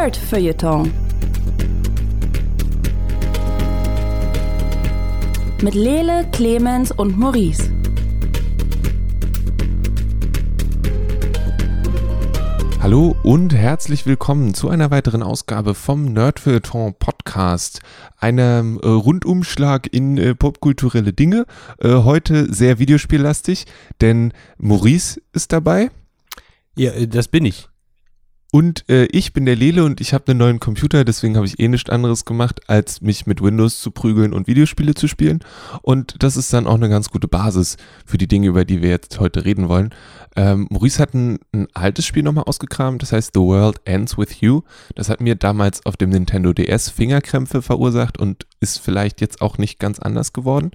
Nerd Feuilleton. Mit Lele, Clemens und Maurice. Hallo und herzlich willkommen zu einer weiteren Ausgabe vom Nerdfeuilleton Podcast, einem äh, Rundumschlag in äh, popkulturelle Dinge. Äh, heute sehr videospiellastig, denn Maurice ist dabei. Ja, äh, das bin ich. Und äh, ich bin der Lele und ich habe einen neuen Computer, deswegen habe ich eh nichts anderes gemacht, als mich mit Windows zu prügeln und Videospiele zu spielen. Und das ist dann auch eine ganz gute Basis für die Dinge, über die wir jetzt heute reden wollen. Ähm, Maurice hat ein, ein altes Spiel nochmal ausgekramt, das heißt The World Ends With You. Das hat mir damals auf dem Nintendo DS Fingerkrämpfe verursacht und ist vielleicht jetzt auch nicht ganz anders geworden.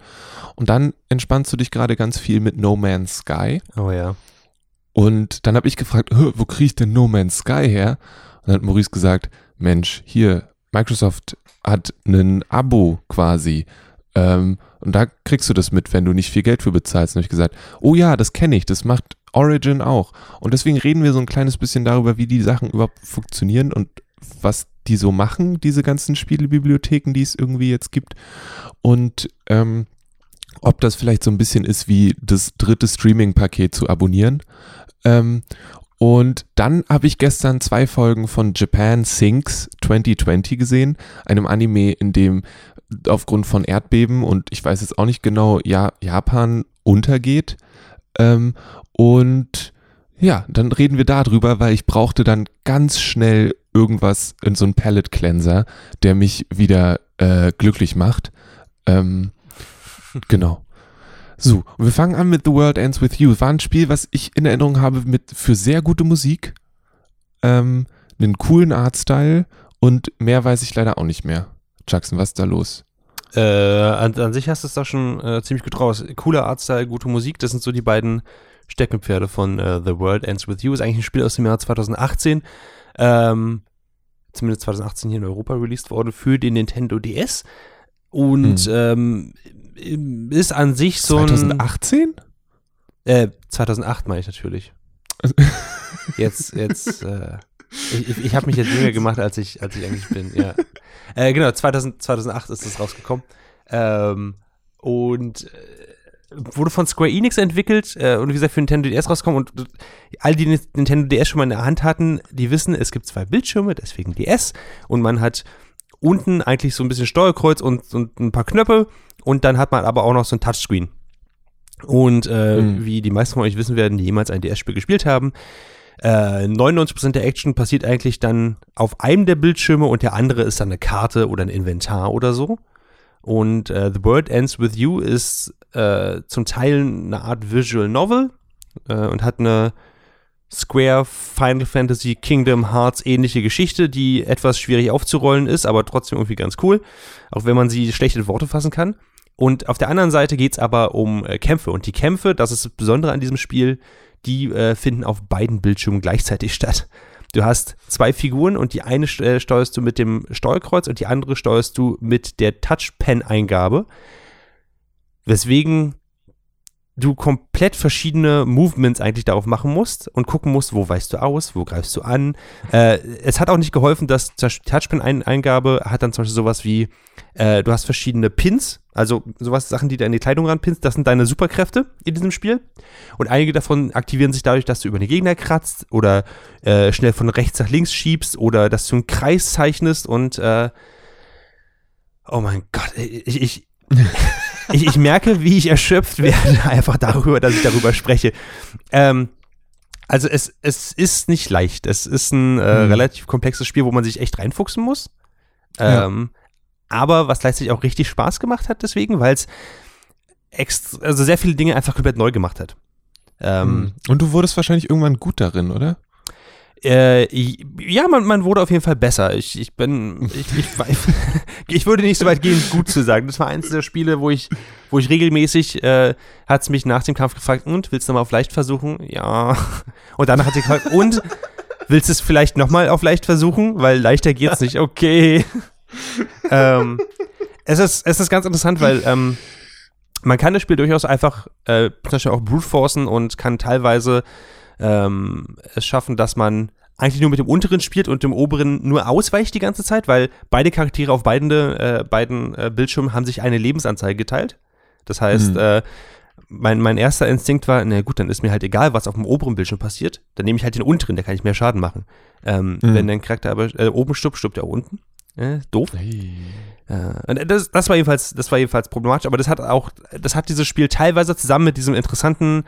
Und dann entspannst du dich gerade ganz viel mit No Man's Sky. Oh ja. Und dann habe ich gefragt, wo kriege ich denn No Man's Sky her? Und dann hat Maurice gesagt, Mensch, hier, Microsoft hat ein Abo quasi. Ähm, und da kriegst du das mit, wenn du nicht viel Geld für bezahlst. Und habe ich gesagt, oh ja, das kenne ich, das macht Origin auch. Und deswegen reden wir so ein kleines bisschen darüber, wie die Sachen überhaupt funktionieren und was die so machen, diese ganzen Spielebibliotheken, die es irgendwie jetzt gibt. Und ähm, ob das vielleicht so ein bisschen ist wie das dritte Streaming-Paket zu abonnieren. Ähm, und dann habe ich gestern zwei Folgen von Japan Sinks 2020 gesehen, einem Anime, in dem aufgrund von Erdbeben und ich weiß jetzt auch nicht genau, ja, Japan untergeht. Ähm, und ja, dann reden wir darüber, weil ich brauchte dann ganz schnell irgendwas in so einen Palette Cleanser, der mich wieder äh, glücklich macht. Ähm, genau. So, wir fangen an mit The World Ends With You. War ein Spiel, was ich in Erinnerung habe mit für sehr gute Musik, ähm, einen coolen Artstyle und mehr weiß ich leider auch nicht mehr. Jackson, was ist da los? Äh, an, an, sich hast du es da schon äh, ziemlich gut raus. Cooler Artstyle, gute Musik, das sind so die beiden Steckenpferde von äh, The World Ends With You. Ist eigentlich ein Spiel aus dem Jahr 2018. Ähm, zumindest 2018 hier in Europa released worden für den Nintendo DS. Und hm. ähm, ist an sich so 2018? ein. 2018? Äh, 2008 meine ich natürlich. jetzt, jetzt, äh, ich, ich, ich habe mich jetzt jünger gemacht, als ich, als ich eigentlich bin, ja. Äh, genau, 2000, 2008 ist das rausgekommen. Ähm, und äh, wurde von Square Enix entwickelt äh, und wie gesagt für Nintendo DS rausgekommen und all die Nintendo DS schon mal in der Hand hatten, die wissen, es gibt zwei Bildschirme, deswegen DS und man hat unten eigentlich so ein bisschen Steuerkreuz und, und ein paar Knöpfe und dann hat man aber auch noch so ein Touchscreen. Und äh, mhm. wie die meisten von euch wissen werden, die jemals ein DS-Spiel gespielt haben, äh, 99% der Action passiert eigentlich dann auf einem der Bildschirme und der andere ist dann eine Karte oder ein Inventar oder so. Und äh, The World Ends With You ist äh, zum Teil eine Art Visual Novel äh, und hat eine Square Final Fantasy Kingdom Hearts ähnliche Geschichte, die etwas schwierig aufzurollen ist, aber trotzdem irgendwie ganz cool, auch wenn man sie schlecht in Worte fassen kann. Und auf der anderen Seite geht es aber um äh, Kämpfe. Und die Kämpfe, das ist das Besondere an diesem Spiel, die äh, finden auf beiden Bildschirmen gleichzeitig statt. Du hast zwei Figuren und die eine äh, steuerst du mit dem Steuerkreuz und die andere steuerst du mit der Touchpen-Eingabe. Weswegen du komplett verschiedene Movements eigentlich darauf machen musst und gucken musst, wo weißt du aus, wo greifst du an. Äh, es hat auch nicht geholfen, dass Touchpin-Eingabe hat dann zum Beispiel sowas wie, äh, du hast verschiedene Pins, also sowas, Sachen, die du an die Kleidung ranpinst, das sind deine Superkräfte in diesem Spiel. Und einige davon aktivieren sich dadurch, dass du über den Gegner kratzt oder äh, schnell von rechts nach links schiebst oder dass du einen Kreis zeichnest und äh, oh mein Gott, ich, ich ich, ich merke, wie ich erschöpft werde, einfach darüber, dass ich darüber spreche. Ähm, also es, es ist nicht leicht. Es ist ein äh, mhm. relativ komplexes Spiel, wo man sich echt reinfuchsen muss. Ähm, ja. Aber was gleichzeitig auch richtig Spaß gemacht hat, deswegen, weil es also sehr viele Dinge einfach komplett neu gemacht hat. Ähm, mhm. Und du wurdest wahrscheinlich irgendwann gut darin, oder? Äh, ja, man, man wurde auf jeden Fall besser. Ich, ich bin, ich, ich, ich würde nicht so weit gehen, gut zu sagen. Das war eins der Spiele, wo ich, wo ich regelmäßig, äh, hat es mich nach dem Kampf gefragt, und, willst du nochmal auf leicht versuchen? Ja. Und danach hat sie gefragt, und, willst du es vielleicht nochmal auf leicht versuchen? Weil leichter geht's nicht. Okay. ähm, es ist, es ist ganz interessant, weil, ähm, man kann das Spiel durchaus einfach, äh, zum Beispiel auch brute forcen und kann teilweise ähm, es schaffen, dass man eigentlich nur mit dem unteren spielt und dem oberen nur ausweicht die ganze Zeit, weil beide Charaktere auf beiden, äh, beiden äh, Bildschirmen haben sich eine Lebensanzeige geteilt. Das heißt, Mhm. äh, mein, mein erster Instinkt war, na gut, dann ist mir halt egal, was auf dem oberen Bildschirm passiert. Dann nehme ich halt den unteren, der kann ich mehr Schaden machen. Ähm, Mhm. Wenn dein Charakter aber äh, oben stirbt, stirbt er unten. Äh, doof. Hey. Äh, das, das war jedenfalls, das war jedenfalls problematisch, aber das hat auch, das hat dieses Spiel teilweise zusammen mit diesem interessanten,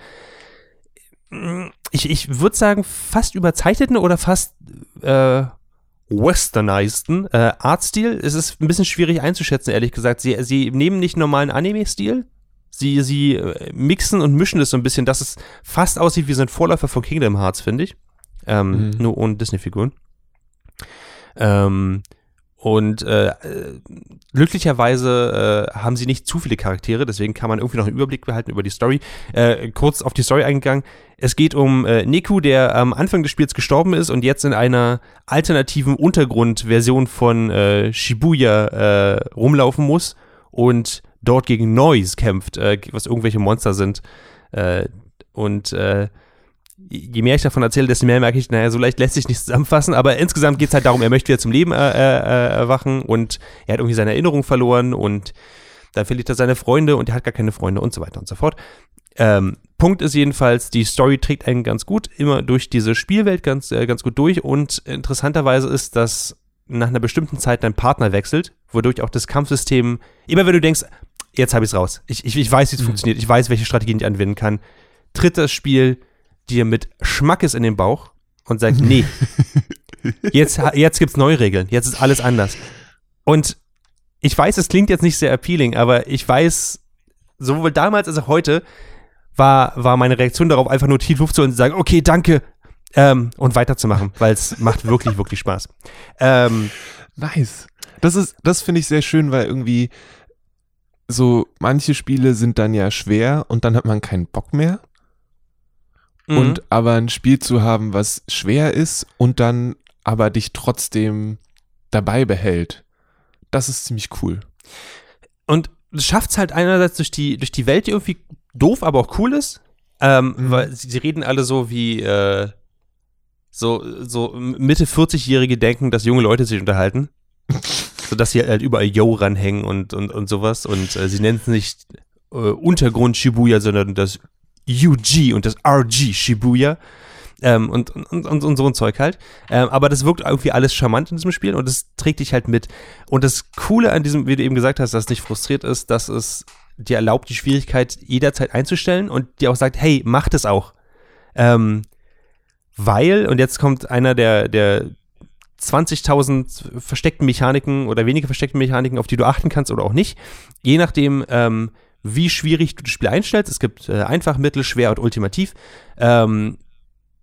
ich, ich würde sagen, fast überzeichneten oder fast äh, westernizeden äh, Artstil. Es ist ein bisschen schwierig einzuschätzen, ehrlich gesagt. Sie, sie nehmen nicht normalen Anime-Stil. Sie, sie äh, mixen und mischen das so ein bisschen, dass es fast aussieht wie so ein Vorläufer von Kingdom Hearts, finde ich. Ähm, Mhm. Nur ohne Disney-Figuren. Ähm, und äh, äh, glücklicherweise äh, haben sie nicht zu viele Charaktere, deswegen kann man irgendwie noch einen Überblick behalten über die Story. Äh, kurz auf die Story eingegangen. Es geht um äh, Neku, der am Anfang des Spiels gestorben ist und jetzt in einer alternativen Untergrundversion von äh, Shibuya äh, rumlaufen muss und dort gegen Noise kämpft, äh, was irgendwelche Monster sind. Äh, und äh, je mehr ich davon erzähle, desto mehr merke ich, naja, so leicht lässt sich nicht zusammenfassen, aber insgesamt geht es halt darum, er möchte wieder zum Leben äh, äh, erwachen und er hat irgendwie seine Erinnerung verloren und dann verliert er seine Freunde und er hat gar keine Freunde und so weiter und so fort. Ähm, Punkt ist jedenfalls, die Story trägt einen ganz gut, immer durch diese Spielwelt ganz, äh, ganz gut durch und interessanterweise ist, dass nach einer bestimmten Zeit dein Partner wechselt, wodurch auch das Kampfsystem, immer wenn du denkst, jetzt habe ich es raus, ich, ich, ich weiß, wie es Mhm. funktioniert, ich weiß, welche Strategien ich anwenden kann, tritt das Spiel dir mit Schmackes in den Bauch und sagt, nee, jetzt, jetzt gibt es neue Regeln, jetzt ist alles anders. Und ich weiß, es klingt jetzt nicht sehr appealing, aber ich weiß, sowohl damals als auch heute war, war meine Reaktion darauf, einfach nur tief Luft zu und zu sagen, okay, danke, ähm, und weiterzumachen, weil es macht wirklich, wirklich Spaß. Ähm, Nice. Das ist, das finde ich sehr schön, weil irgendwie so manche Spiele sind dann ja schwer und dann hat man keinen Bock mehr. Mhm. Und aber ein Spiel zu haben, was schwer ist und dann aber dich trotzdem dabei behält, das ist ziemlich cool. Und es schafft es halt einerseits durch die, durch die Welt, die irgendwie doof, aber auch cool ist. Ähm, Mhm. Weil sie, sie reden alle so wie äh, so, so Mitte 40-Jährige denken, dass junge Leute sich unterhalten. so dass sie halt überall Yo ranhängen und, und, und sowas. Und äh, sie nennen es nicht äh, Untergrund Shibuya, sondern das UG und das RG Shibuya. Ähm, und, und, und, und so ein Zeug halt. Ähm, aber das wirkt irgendwie alles charmant in diesem Spiel und es trägt dich halt mit. Und das Coole an diesem, wie du eben gesagt hast, dass es nicht frustriert ist, dass es dir erlaubt, die Schwierigkeit jederzeit einzustellen und dir auch sagt, hey, mach das auch. Ähm, weil, und jetzt kommt einer der, der 20.000 versteckten Mechaniken oder weniger versteckten Mechaniken, auf die du achten kannst oder auch nicht, je nachdem, ähm, wie schwierig du das Spiel einstellst, es gibt äh, einfach, mittel, schwer und ultimativ, ähm,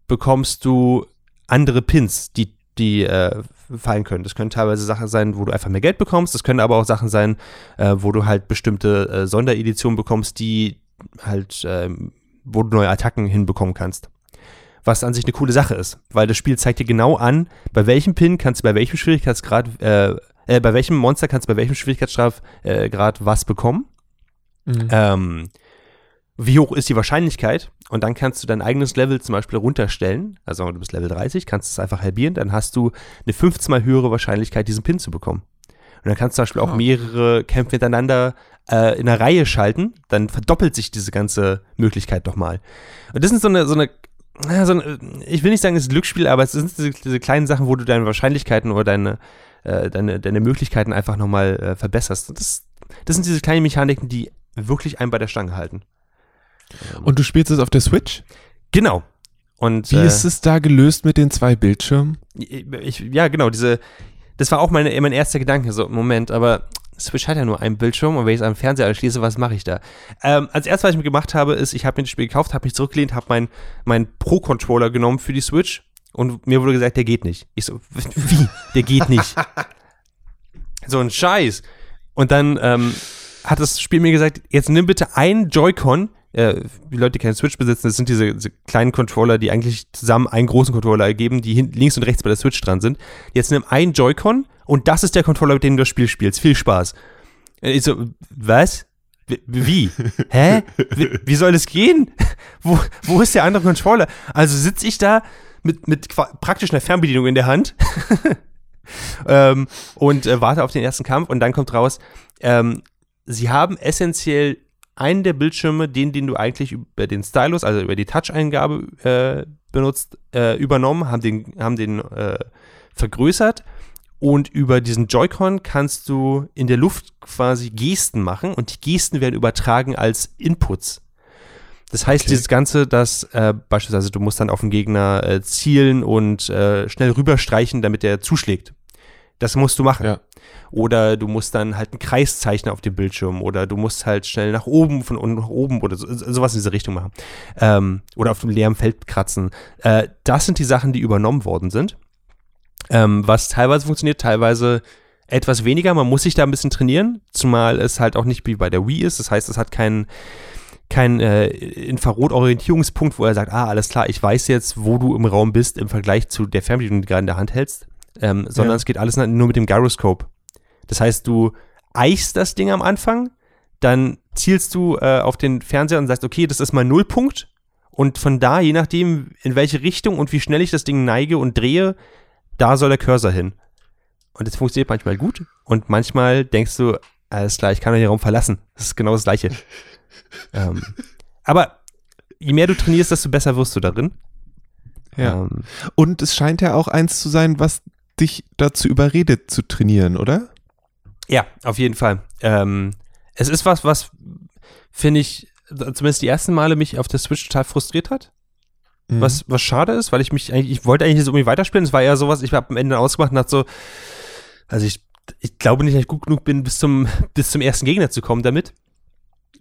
bekommst du andere Pins, die, die äh, fallen können. Das können teilweise Sachen sein, wo du einfach mehr Geld bekommst. Das können aber auch Sachen sein, äh, wo du halt bestimmte äh, Sondereditionen bekommst, die halt, ähm, wo du neue Attacken hinbekommen kannst. Was an sich eine coole Sache ist, weil das Spiel zeigt dir genau an, bei welchem Pin kannst du bei welchem Schwierigkeitsgrad, äh, äh, bei welchem Monster kannst du bei welchem Schwierigkeitsgrad äh, was bekommen. Ähm, wie hoch ist die Wahrscheinlichkeit? Und dann kannst du dein eigenes Level zum Beispiel runterstellen. Also du bist Level 30, kannst es einfach halbieren, dann hast du eine 15 mal höhere Wahrscheinlichkeit, diesen Pin zu bekommen. Und dann kannst du zum Beispiel auch Ah. mehrere Kämpfe hintereinander äh, in einer Reihe schalten, dann verdoppelt sich diese ganze Möglichkeit doch mal. Und das sind so eine, so eine, so eine ich will nicht sagen, es ist ein Glücksspiel, aber es sind diese, diese kleinen Sachen, wo du deine Wahrscheinlichkeiten oder deine, äh, deine, deine Möglichkeiten einfach nochmal äh, verbesserst. Und das, das sind diese kleinen Mechaniken, die wirklich einen bei der Stange halten. Und du spielst es auf der Switch? Genau. Und Wie äh, ist es da gelöst mit den zwei Bildschirmen? ich, ja, genau, diese, das war auch meine, mein erster Gedanke, so, Moment, aber Switch hat ja nur einen Bildschirm und wenn ich es am Fernseher anschließe, was mache ich da? Ähm, als erstes, was ich mir gemacht habe, ist, ich habe mir das Spiel gekauft, habe mich zurückgelehnt, habe meinen mein Pro-Controller genommen für die Switch und mir wurde gesagt, der geht nicht. Ich so, wie? Der geht nicht. so ein Scheiß. Und dann ähm, hat das Spiel mir gesagt, jetzt nimm bitte einen Joy-Con, äh, die Leute, die keine Switch besitzen, das sind diese, diese kleinen Controller, die eigentlich zusammen einen großen Controller ergeben, die hin, links und rechts bei der Switch dran sind. Jetzt nimm einen Joy-Con und das ist der Controller, mit dem du das Spiel spielst. Viel Spaß. Äh, Ich so, was? Wie- Wie? Hä? Wie, wie soll das gehen? Wo, wo ist der andere Controller? Also sitze ich da mit, mit praktisch einer Fernbedienung in der Hand ähm, und äh, warte auf den ersten Kampf und dann kommt raus, ähm, sie haben essentiell einen der Bildschirme, den, den du eigentlich über den Stylus, also über die Touch-Eingabe äh, benutzt, äh, übernommen, haben den, haben den äh, vergrößert und über diesen Joy-Con kannst du in der Luft quasi Gesten machen und die Gesten werden übertragen als Inputs. Das heißt, okay. dieses Ganze, dass äh, beispielsweise du musst dann auf den Gegner äh, zielen und äh, schnell rüberstreichen, damit er zuschlägt. Das musst du machen. Ja. Oder du musst dann halt einen Kreis zeichnen auf dem Bildschirm. Oder du musst halt schnell nach oben, von unten nach oben oder so, sowas in diese Richtung machen. Ähm, oder auf dem leeren Feld kratzen. Äh, das sind die Sachen, die übernommen worden sind. Ähm, was teilweise funktioniert, teilweise etwas weniger. Man muss sich da ein bisschen trainieren, zumal es halt auch nicht wie bei der Wii ist. Das heißt, es hat keinen kein äh, Infrarot-Orientierungspunkt, wo er sagt, ah, alles klar, ich weiß jetzt, wo du im Raum bist im Vergleich zu der Fernbedienung, die du gerade in der Hand hältst, ähm, sondern ja. es geht alles nur mit dem Gyroscope. Das heißt, du eichst das Ding am Anfang, dann zielst du äh, auf den Fernseher und sagst, okay, das ist mein Nullpunkt und von da, je nachdem, in welche Richtung und wie schnell ich das Ding neige und drehe, da soll der Cursor hin. Und das funktioniert manchmal gut und manchmal denkst du, alles klar, ich kann den Raum verlassen. Das ist genau das Gleiche. ähm, aber je mehr du trainierst, desto besser wirst du darin. Ja. Ähm, und es scheint ja auch eins zu sein, was dich dazu überredet zu trainieren, oder? Ja, auf jeden Fall. Ähm, es ist was, was finde ich, zumindest die ersten Male mich auf der Switch total frustriert hat. Mhm. Was, was schade ist, weil ich mich eigentlich, ich wollte eigentlich nicht so irgendwie weiterspielen. Es war eher sowas, ich habe am Ende ausgemacht und hat so, also ich, ich glaube nicht, dass ich gut genug bin, bis zum, bis zum ersten Gegner zu kommen damit.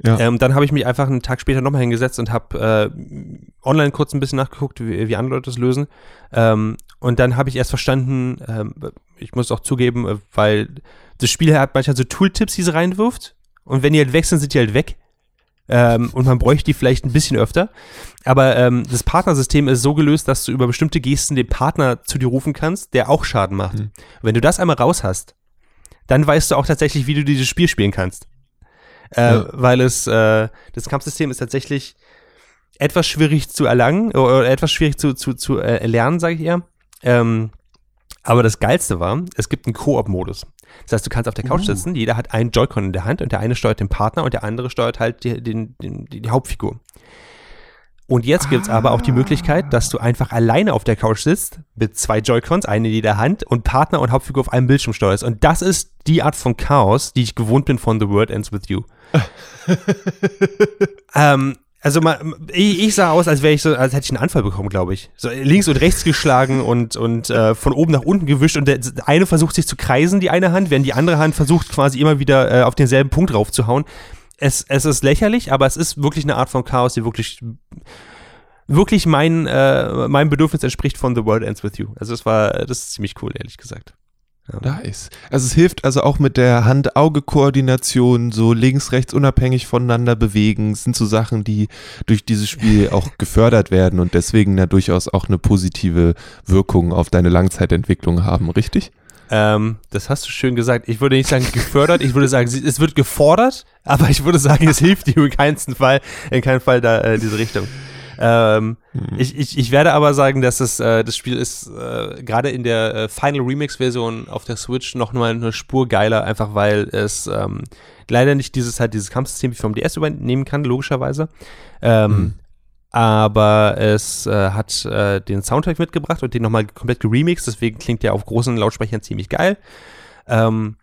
Ja. Ähm, dann habe ich mich einfach einen Tag später nochmal hingesetzt und habe äh, online kurz ein bisschen nachgeguckt, wie, wie andere Leute das lösen. Ähm, und dann habe ich erst verstanden, ähm, ich muss auch zugeben, äh, weil das Spiel hat manchmal so Tooltips, die sie reinwirft. Und wenn die halt weg sind, sind die halt weg. Ähm, und man bräuchte die vielleicht ein bisschen öfter. Aber ähm, das Partnersystem ist so gelöst, dass du über bestimmte Gesten den Partner zu dir rufen kannst, der auch Schaden macht. Mhm. Wenn du das einmal raus hast, dann weißt du auch tatsächlich, wie du dieses Spiel spielen kannst. Äh, ja. Weil es, äh, das Kampfsystem ist tatsächlich etwas schwierig zu erlangen oder etwas schwierig zu, zu, zu äh, erlernen, sage ich eher. Ähm, aber das Geilste war, es gibt einen Koop-Modus. Das heißt, du kannst auf der Couch uh. sitzen, jeder hat einen Joy-Con in der Hand und der eine steuert den Partner und der andere steuert halt die, den, den, die, Hauptfigur. Und jetzt gibt es ah. aber auch die Möglichkeit, dass du einfach alleine auf der Couch sitzt, mit zwei Joy-Cons, eine in jeder Hand und Partner und Hauptfigur auf einem Bildschirm steuerst. Und das ist die Art von Chaos, die ich gewohnt bin von The World Ends With You. ähm, also mal, ich, ich, sah aus, als wäre ich so, als hätte ich einen Anfall bekommen, glaube ich. So links und rechts geschlagen und, und äh, von oben nach unten gewischt und der eine versucht sich zu kreisen, die eine Hand, während die andere Hand versucht quasi immer wieder äh, auf denselben Punkt raufzuhauen. Es, es ist lächerlich, aber es ist wirklich eine Art von Chaos, die wirklich wirklich mein, äh, mein Bedürfnis entspricht von The World Ends With You. Also das war, das ist ziemlich cool, ehrlich gesagt. Ja. Nice. Also es hilft also auch mit der Hand-Auge-Koordination, so links, rechts unabhängig voneinander bewegen, das sind so Sachen, die durch dieses Spiel auch gefördert werden und deswegen ja durchaus auch eine positive Wirkung auf deine Langzeitentwicklung haben, richtig? Ähm, das hast du schön gesagt. Ich würde nicht sagen gefördert, ich würde sagen, es wird gefordert, aber ich würde sagen, es hilft dir in keinem Fall, in keinem Fall da äh, diese Richtung. Ähm, mhm. ich, ich, ich werde aber sagen, dass es, äh, das Spiel ist äh, gerade in der äh, Final Remix-Version auf der Switch noch mal eine Spur geiler, einfach weil es ähm, leider nicht dieses halt dieses Kampfsystem wie vom DS übernehmen kann, logischerweise. Ähm, mhm. Aber es äh, hat äh, den Soundtrack mitgebracht und den nochmal komplett geremixed, deswegen klingt der auf großen Lautsprechern ziemlich geil. Ähm,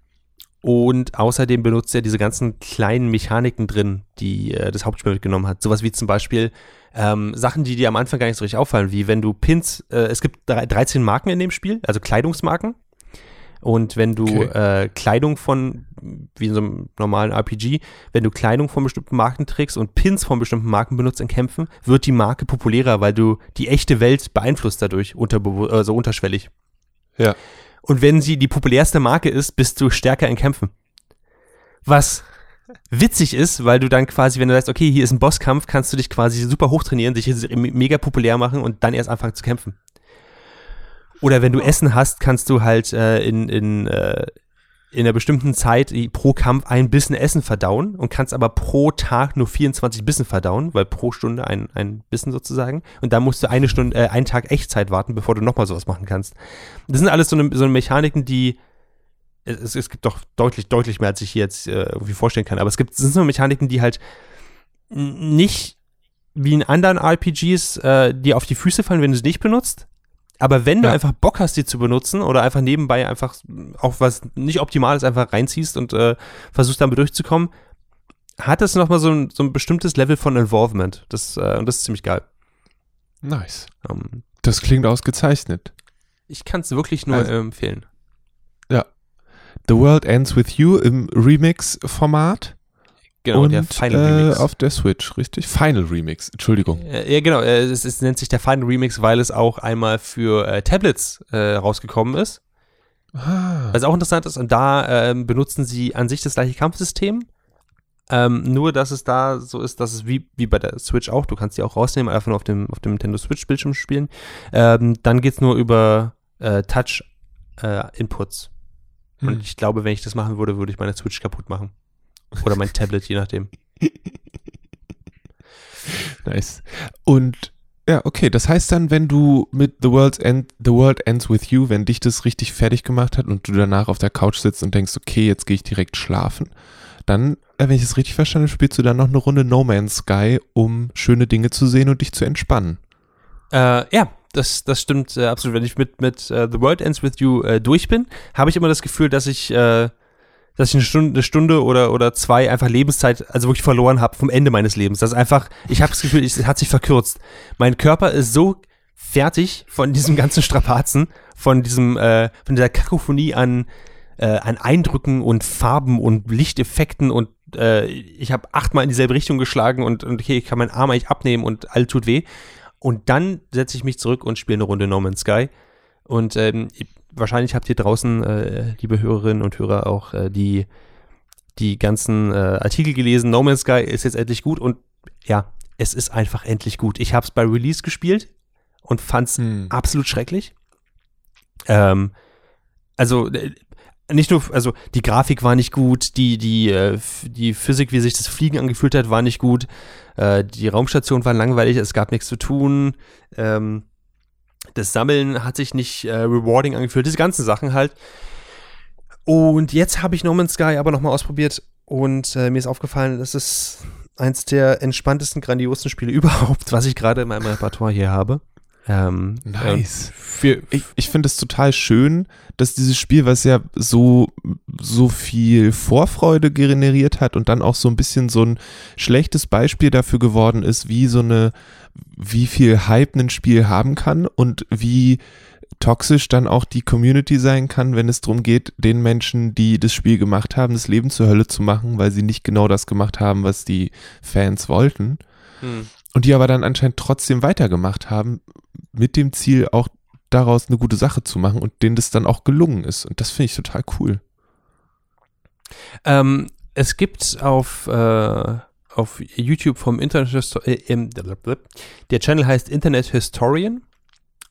und außerdem benutzt er diese ganzen kleinen Mechaniken drin, die äh, das Hauptspiel mitgenommen hat. Sowas wie zum Beispiel ähm, Sachen, die dir am Anfang gar nicht so richtig auffallen, wie wenn du Pins, äh, es gibt 13 Marken in dem Spiel, also Kleidungsmarken. Und wenn du okay. äh, Kleidung von, wie in so einem normalen RPG, wenn du Kleidung von bestimmten Marken trägst und Pins von bestimmten Marken benutzt in Kämpfen, wird die Marke populärer, weil du die echte Welt beeinflusst dadurch, unter, also unterschwellig. Ja. Und wenn sie die populärste Marke ist, bist du stärker in Kämpfen. Was witzig ist, weil du dann quasi, wenn du sagst, okay, hier ist ein Bosskampf, kannst du dich quasi super hochtrainieren, dich mega populär machen und dann erst anfangen zu kämpfen. Oder wenn du Essen hast, kannst du halt äh, in, in, äh, in einer bestimmten Zeit pro Kampf ein Bissen Essen verdauen und kannst aber pro Tag nur 24 Bissen verdauen, weil pro Stunde ein, ein Bissen sozusagen. Und dann musst du eine Stunde, äh, einen Tag Echtzeit warten, bevor du nochmal sowas machen kannst. Das sind alles so eine, so eine Mechaniken, die es, es gibt doch deutlich, deutlich mehr, als ich hier jetzt äh, irgendwie vorstellen kann. Aber es gibt, es sind so Mechaniken, die halt nicht wie in anderen RPGs äh, dir auf die Füße fallen, wenn du sie nicht benutzt, aber wenn du Ja. einfach Bock hast, die zu benutzen oder einfach nebenbei einfach auch was nicht Optimales einfach reinziehst und äh, versuchst damit durchzukommen, hat es nochmal so ein, so ein bestimmtes Level von Involvement. Das, äh, und das ist ziemlich geil. Nice. Ähm, Das klingt ausgezeichnet. ich kann es wirklich nur Also- empfehlen. The World Ends With You im Remix-Format. Genau, und der Final äh, Remix. auf der Switch, richtig? Final Remix, Entschuldigung. Äh, ja, genau. Äh, es, es nennt sich der Final Remix, weil es auch einmal für äh, Tablets äh, rausgekommen ist. Ah, Was auch interessant ist, und da ähm, benutzen sie an sich das gleiche Kampfsystem. Ähm, nur, dass es da so ist, dass es wie, wie bei der Switch auch, du kannst die auch rausnehmen, einfach nur auf dem, auf dem Nintendo Switch-Bildschirm spielen. Ähm, dann geht es nur über äh, Touch-Inputs. Hm. Und ich glaube, wenn ich das machen würde, würde ich meine Switch kaputt machen. Oder mein Tablet, je nachdem. Nice. Und ja, okay, das heißt dann, wenn du mit The World's End, The World Ends With You, wenn dich das richtig fertig gemacht hat und du danach auf der Couch sitzt und denkst, okay, jetzt gehe ich direkt schlafen, dann, äh, wenn ich es richtig verstanden habe, spielst du dann noch eine Runde No Man's Sky, um schöne Dinge zu sehen und dich zu entspannen. Äh, ja, das, das stimmt äh, absolut. Wenn ich mit, mit äh, The World Ends With You äh, durch bin, habe ich immer das Gefühl, dass ich, äh, dass ich eine Stunde, eine Stunde oder, oder zwei einfach Lebenszeit, also wirklich verloren habe vom Ende meines Lebens. Das ist einfach, ich habe das Gefühl, es hat sich verkürzt. Mein Körper ist so fertig von diesem ganzen Strapazen, von diesem, äh, von dieser Kakophonie an, äh, an Eindrücken und Farben und Lichteffekten und äh, ich habe achtmal in dieselbe Richtung geschlagen und, und okay, ich kann meinen Arm eigentlich abnehmen und all tut weh. Und dann setze ich mich zurück und spiele eine Runde No Man's Sky. Und ähm, wahrscheinlich habt ihr draußen, äh, liebe Hörerinnen und Hörer, auch äh, die, die ganzen äh, Artikel gelesen. No Man's Sky ist jetzt endlich gut und ja, es ist einfach endlich gut. Ich habe es bei Release gespielt und fand es Hm. absolut schrecklich. Ähm, also äh, nicht nur, also die Grafik war nicht gut, die, die, äh, die Physik, wie sich das Fliegen angefühlt hat, war nicht gut. Äh, die Raumstation war langweilig, es gab nichts zu tun. Ähm, das Sammeln hat sich nicht äh, rewarding angefühlt, diese ganzen Sachen halt. Und jetzt habe ich No Man's Sky aber nochmal ausprobiert und mir ist aufgefallen, das ist eins der entspanntesten, grandiosen Spiele überhaupt, was ich gerade in meinem Repertoire hier habe. Ähm, Nice. äh, Für, Ich, ich finde es total schön, dass dieses Spiel, was ja so, so viel Vorfreude generiert hat und dann auch so ein bisschen so ein schlechtes Beispiel dafür geworden ist, wie so eine, wie viel Hype ein Spiel haben kann und wie toxisch dann auch die Community sein kann, wenn es darum geht, den Menschen, die das Spiel gemacht haben, das Leben zur Hölle zu machen, weil sie nicht genau das gemacht haben, was die Fans wollten. hm. Und die aber dann anscheinend trotzdem weitergemacht haben, mit dem Ziel auch daraus eine gute Sache zu machen und denen das dann auch gelungen ist. Und das finde ich total cool. Ähm, es gibt auf, äh, auf YouTube vom Internet Histo- äh, im, der Channel heißt Internet Historian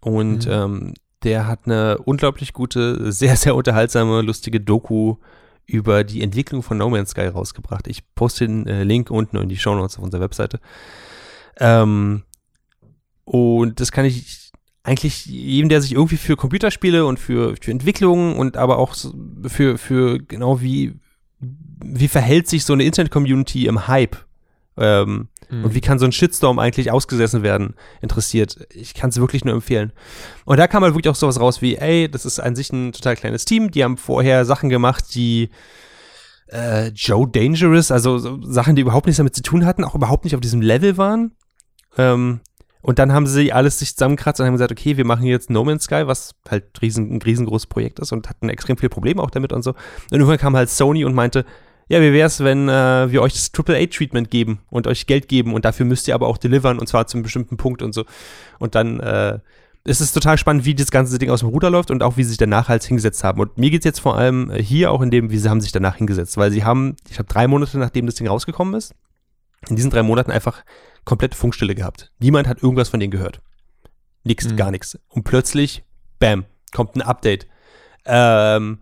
und Mhm. ähm, der hat eine unglaublich gute, sehr, sehr unterhaltsame, lustige Doku über die Entwicklung von No Man's Sky rausgebracht. Ich poste den äh, Link unten in die Show Notes auf unserer Webseite. Ähm, und das kann ich eigentlich jedem, der sich irgendwie für Computerspiele und für, für Entwicklung und aber auch für, für genau wie, wie verhält sich so eine Internet-Community im Hype ähm, und wie kann so ein Shitstorm eigentlich ausgesessen werden, interessiert. Ich kann es wirklich nur empfehlen. Und da kam halt wirklich auch sowas raus wie, ey, das ist an sich ein total kleines Team, die haben vorher Sachen gemacht, die äh, Joe Dangerous, also so Sachen, die überhaupt nichts damit zu tun hatten, auch überhaupt nicht auf diesem Level waren. Ähm, und dann haben sie alles sich zusammengekratzt und haben gesagt, okay, wir machen jetzt No Man's Sky, was halt riesen, ein riesengroßes Projekt ist und hatten extrem viele Probleme auch damit und so. Und irgendwann kam halt Sony und meinte, ja, wie wär's, wenn äh, wir euch das AAA-Treatment geben und euch Geld geben und dafür müsst ihr aber auch delivern und zwar zu einem bestimmten Punkt und so. Und dann äh, ist es total spannend, wie das ganze Ding aus dem Ruder läuft und auch wie sie sich danach halt hingesetzt haben. Und mir geht's jetzt vor allem äh, hier auch in dem, wie sie haben sich danach hingesetzt, weil sie haben, ich glaube, drei Monate nachdem das Ding rausgekommen ist, in diesen drei Monaten einfach komplette Funkstille gehabt. Niemand hat irgendwas von denen gehört. Nix, Mhm. gar nichts. Und plötzlich, bam, kommt ein Update. Ähm,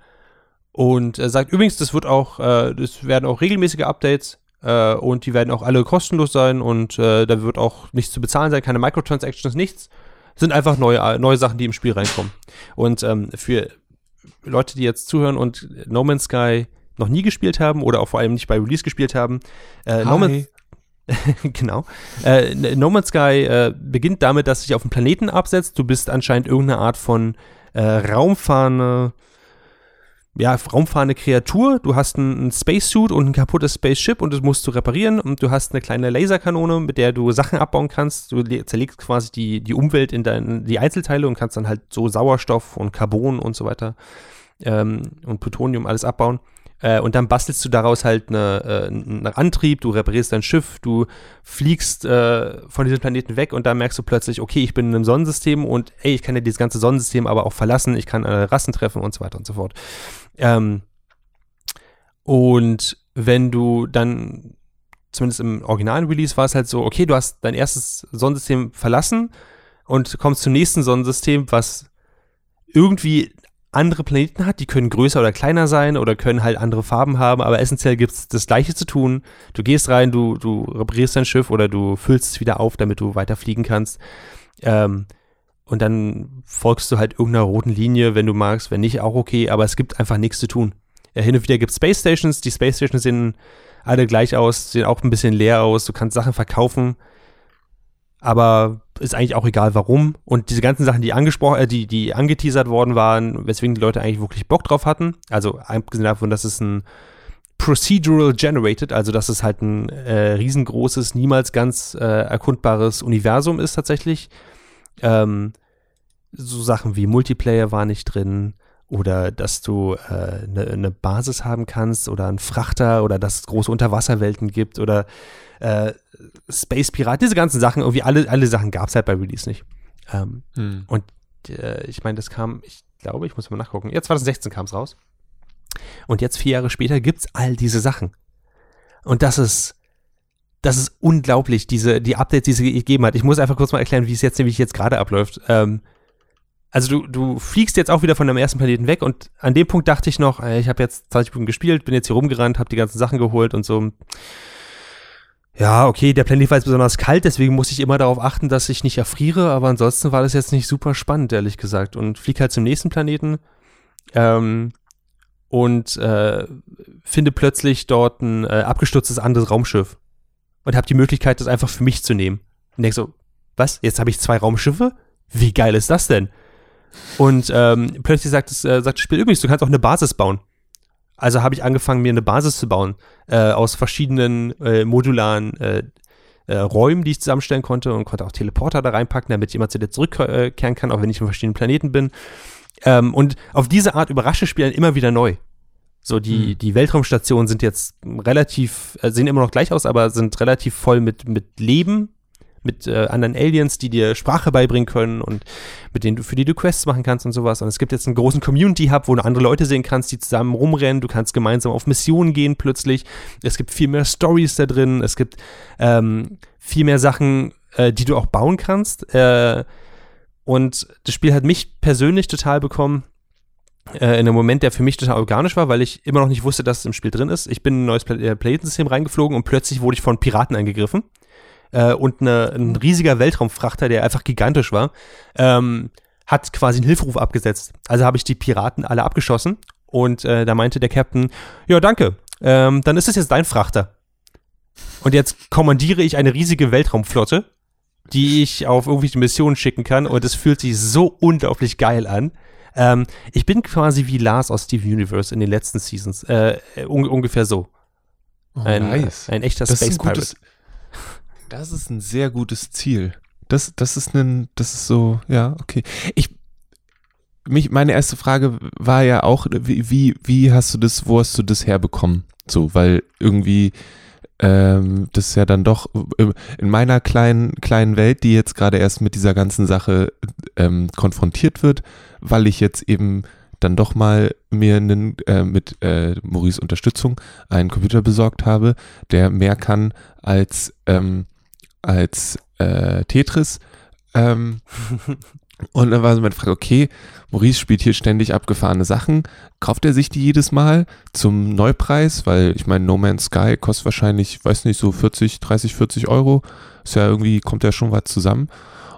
Und er sagt übrigens, das wird auch, äh, das werden auch regelmäßige Updates äh, und die werden auch alle kostenlos sein und äh, da wird auch nichts zu bezahlen sein, keine Microtransactions, nichts. Sind einfach neue, neue Sachen, die im Spiel reinkommen. Und ähm, für Leute, die jetzt zuhören und No Man's Sky noch nie gespielt haben oder auch vor allem nicht bei Release gespielt haben, äh, no, Man's, genau. Äh, no Man's Sky äh, beginnt damit, dass sich auf dem Planeten absetzt. Du bist anscheinend irgendeine Art von äh, raumfahrende, ja, raumfahrende Kreatur. Du hast einen, Spacesuit und ein kaputtes Spaceship und das musst du reparieren. Und du hast eine kleine Laserkanone, mit der du Sachen abbauen kannst. Du zerlegst quasi die, die Umwelt in dein, die Einzelteile und kannst dann halt so Sauerstoff und Carbon und so weiter ähm, und Plutonium alles abbauen. Äh, und dann bastelst du daraus halt eine, äh, einen Antrieb, du reparierst dein Schiff, du fliegst äh, von diesem Planeten weg und dann merkst du plötzlich, okay, ich bin in einem Sonnensystem und ey, ich kann ja dieses ganze Sonnensystem aber auch verlassen, ich kann äh, Rassen treffen und so weiter und so fort. Ähm, und wenn du dann, zumindest im originalen Release war es halt so, okay, du hast dein erstes Sonnensystem verlassen und kommst zum nächsten Sonnensystem, was irgendwie andere Planeten hat, die können größer oder kleiner sein oder können halt andere Farben haben, aber essentiell gibt es das Gleiche zu tun. Du gehst rein, du, du reparierst dein Schiff oder du füllst es wieder auf, damit du weiter fliegen kannst. Ähm, und dann folgst du halt irgendeiner roten Linie, wenn du magst, wenn nicht, auch okay, aber es gibt einfach nichts zu tun. Ja, hin und wieder gibt es Space Stations, die Space Stations sehen alle gleich aus, sehen auch ein bisschen leer aus, du kannst Sachen verkaufen, aber ist eigentlich auch egal warum. Und diese ganzen Sachen, die angesprochen, äh, die, die angeteasert worden waren, weswegen die Leute eigentlich wirklich Bock drauf hatten. Also abgesehen davon, dass es ein Procedural Generated, also dass es halt ein äh, riesengroßes, niemals ganz äh, erkundbares Universum ist tatsächlich. Ähm, so Sachen wie Multiplayer war nicht drin oder dass du eine äh, ne, ne Basis haben kannst oder einen Frachter oder dass es große Unterwasserwelten gibt oder äh, Space Pirat, diese ganzen Sachen, irgendwie alle, alle Sachen gab es halt bei Release nicht. Ähm, hm. Und äh, ich meine, das kam, ich glaube, ich muss mal nachgucken. Ja, 2016 kam es raus. Und jetzt vier Jahre später gibt es all diese Sachen. Und das ist, das ist unglaublich, diese, die Updates, die sie gegeben hat. Ich muss einfach kurz mal erklären, wie es jetzt nämlich jetzt gerade abläuft. Ähm, also du, du fliegst jetzt auch wieder von deinem ersten Planeten weg und an dem Punkt dachte ich noch, ich habe jetzt 20 Minuten gespielt, bin jetzt hier rumgerannt, habe die ganzen Sachen geholt und so ja, okay, der Planet war jetzt besonders kalt, deswegen muss ich immer darauf achten, dass ich nicht erfriere, aber ansonsten war das jetzt nicht super spannend, ehrlich gesagt. Und flieg halt zum nächsten Planeten ähm, und äh, finde plötzlich dort ein äh, abgestürztes anderes Raumschiff und habe die Möglichkeit, das einfach für mich zu nehmen. Und denk so, was? Jetzt habe ich zwei Raumschiffe? Wie geil ist das denn? Und ähm, plötzlich sagt, es, äh, sagt das Spiel übrigens, du kannst auch eine Basis bauen. Also habe ich angefangen, mir eine Basis zu bauen äh, aus verschiedenen äh, modularen äh, äh, Räumen, die ich zusammenstellen konnte und konnte auch Teleporter da reinpacken, damit jemand zu dir zurückkehren kann, auch wenn ich auf verschiedenen Planeten bin. Ähm, und auf diese Art überrasche Spielen immer wieder neu. So, die, hm. die Weltraumstationen sind jetzt relativ, äh, sehen immer noch gleich aus, aber sind relativ voll mit, mit Leben, mit äh, anderen Aliens, die dir Sprache beibringen können und mit denen du für die du Quests machen kannst und sowas. Und es gibt jetzt einen großen Community-Hub, wo du andere Leute sehen kannst, die zusammen rumrennen. Du kannst gemeinsam auf Missionen gehen plötzlich. Es gibt viel mehr Stories da drin. Es gibt ähm, viel mehr Sachen, äh, die du auch bauen kannst. Äh, und das Spiel hat mich persönlich total bekommen äh, in einem Moment, der für mich total organisch war, weil ich immer noch nicht wusste, dass es im Spiel drin ist. Ich bin in ein neues äh, Planetensystem reingeflogen und plötzlich wurde ich von Piraten angegriffen äh, und eine, ein riesiger Weltraumfrachter, der einfach gigantisch war, ähm, hat quasi einen Hilferuf abgesetzt. Also habe ich die Piraten alle abgeschossen und äh, da meinte der Captain, ja danke, ähm, dann ist es jetzt dein Frachter. Und jetzt kommandiere ich eine riesige Weltraumflotte, die ich auf irgendwelche Missionen schicken kann und es fühlt sich so unglaublich geil an. Ähm, ich bin quasi wie Lars aus Steve Universe in den letzten Seasons. Äh, un ungefähr so. Oh, ein, nice. ein echter das Space Pirate. Das ist ein sehr gutes Ziel. Das, das ist ein, das ist so, ja, okay. Ich, mich, meine erste Frage war ja auch, wie, wie, wie hast du das, wo hast du das herbekommen? So, weil irgendwie, ähm, das ist ja dann doch äh, in meiner kleinen, kleinen Welt, die jetzt gerade erst mit dieser ganzen Sache ähm, konfrontiert wird, weil ich jetzt eben dann doch mal mir einen, äh, mit äh, Maurice Unterstützung einen Computer besorgt habe, der mehr kann als ähm, als äh, Tetris. Ähm, Und dann war so meine Frage, okay, Maurice spielt hier ständig abgefahrene Sachen. Kauft er sich die jedes Mal zum Neupreis? Weil ich meine, No Man's Sky kostet wahrscheinlich, weiß nicht, so 40, 30, 40 Euro. Ist ja irgendwie, kommt ja schon was zusammen.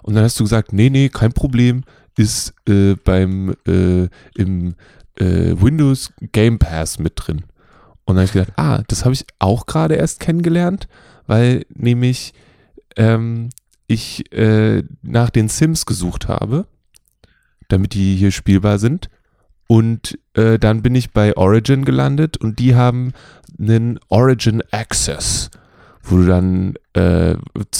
Und dann hast du gesagt, nee, nee, kein Problem, ist äh, beim äh, im äh, Windows Game Pass mit drin. Und dann habe ich gedacht, ah, das habe ich auch gerade erst kennengelernt, weil nämlich ähm, ich äh, nach den Sims gesucht habe, damit die hier spielbar sind. Und äh, dann bin ich bei Origin gelandet und die haben einen Origin Access, wo du dann äh,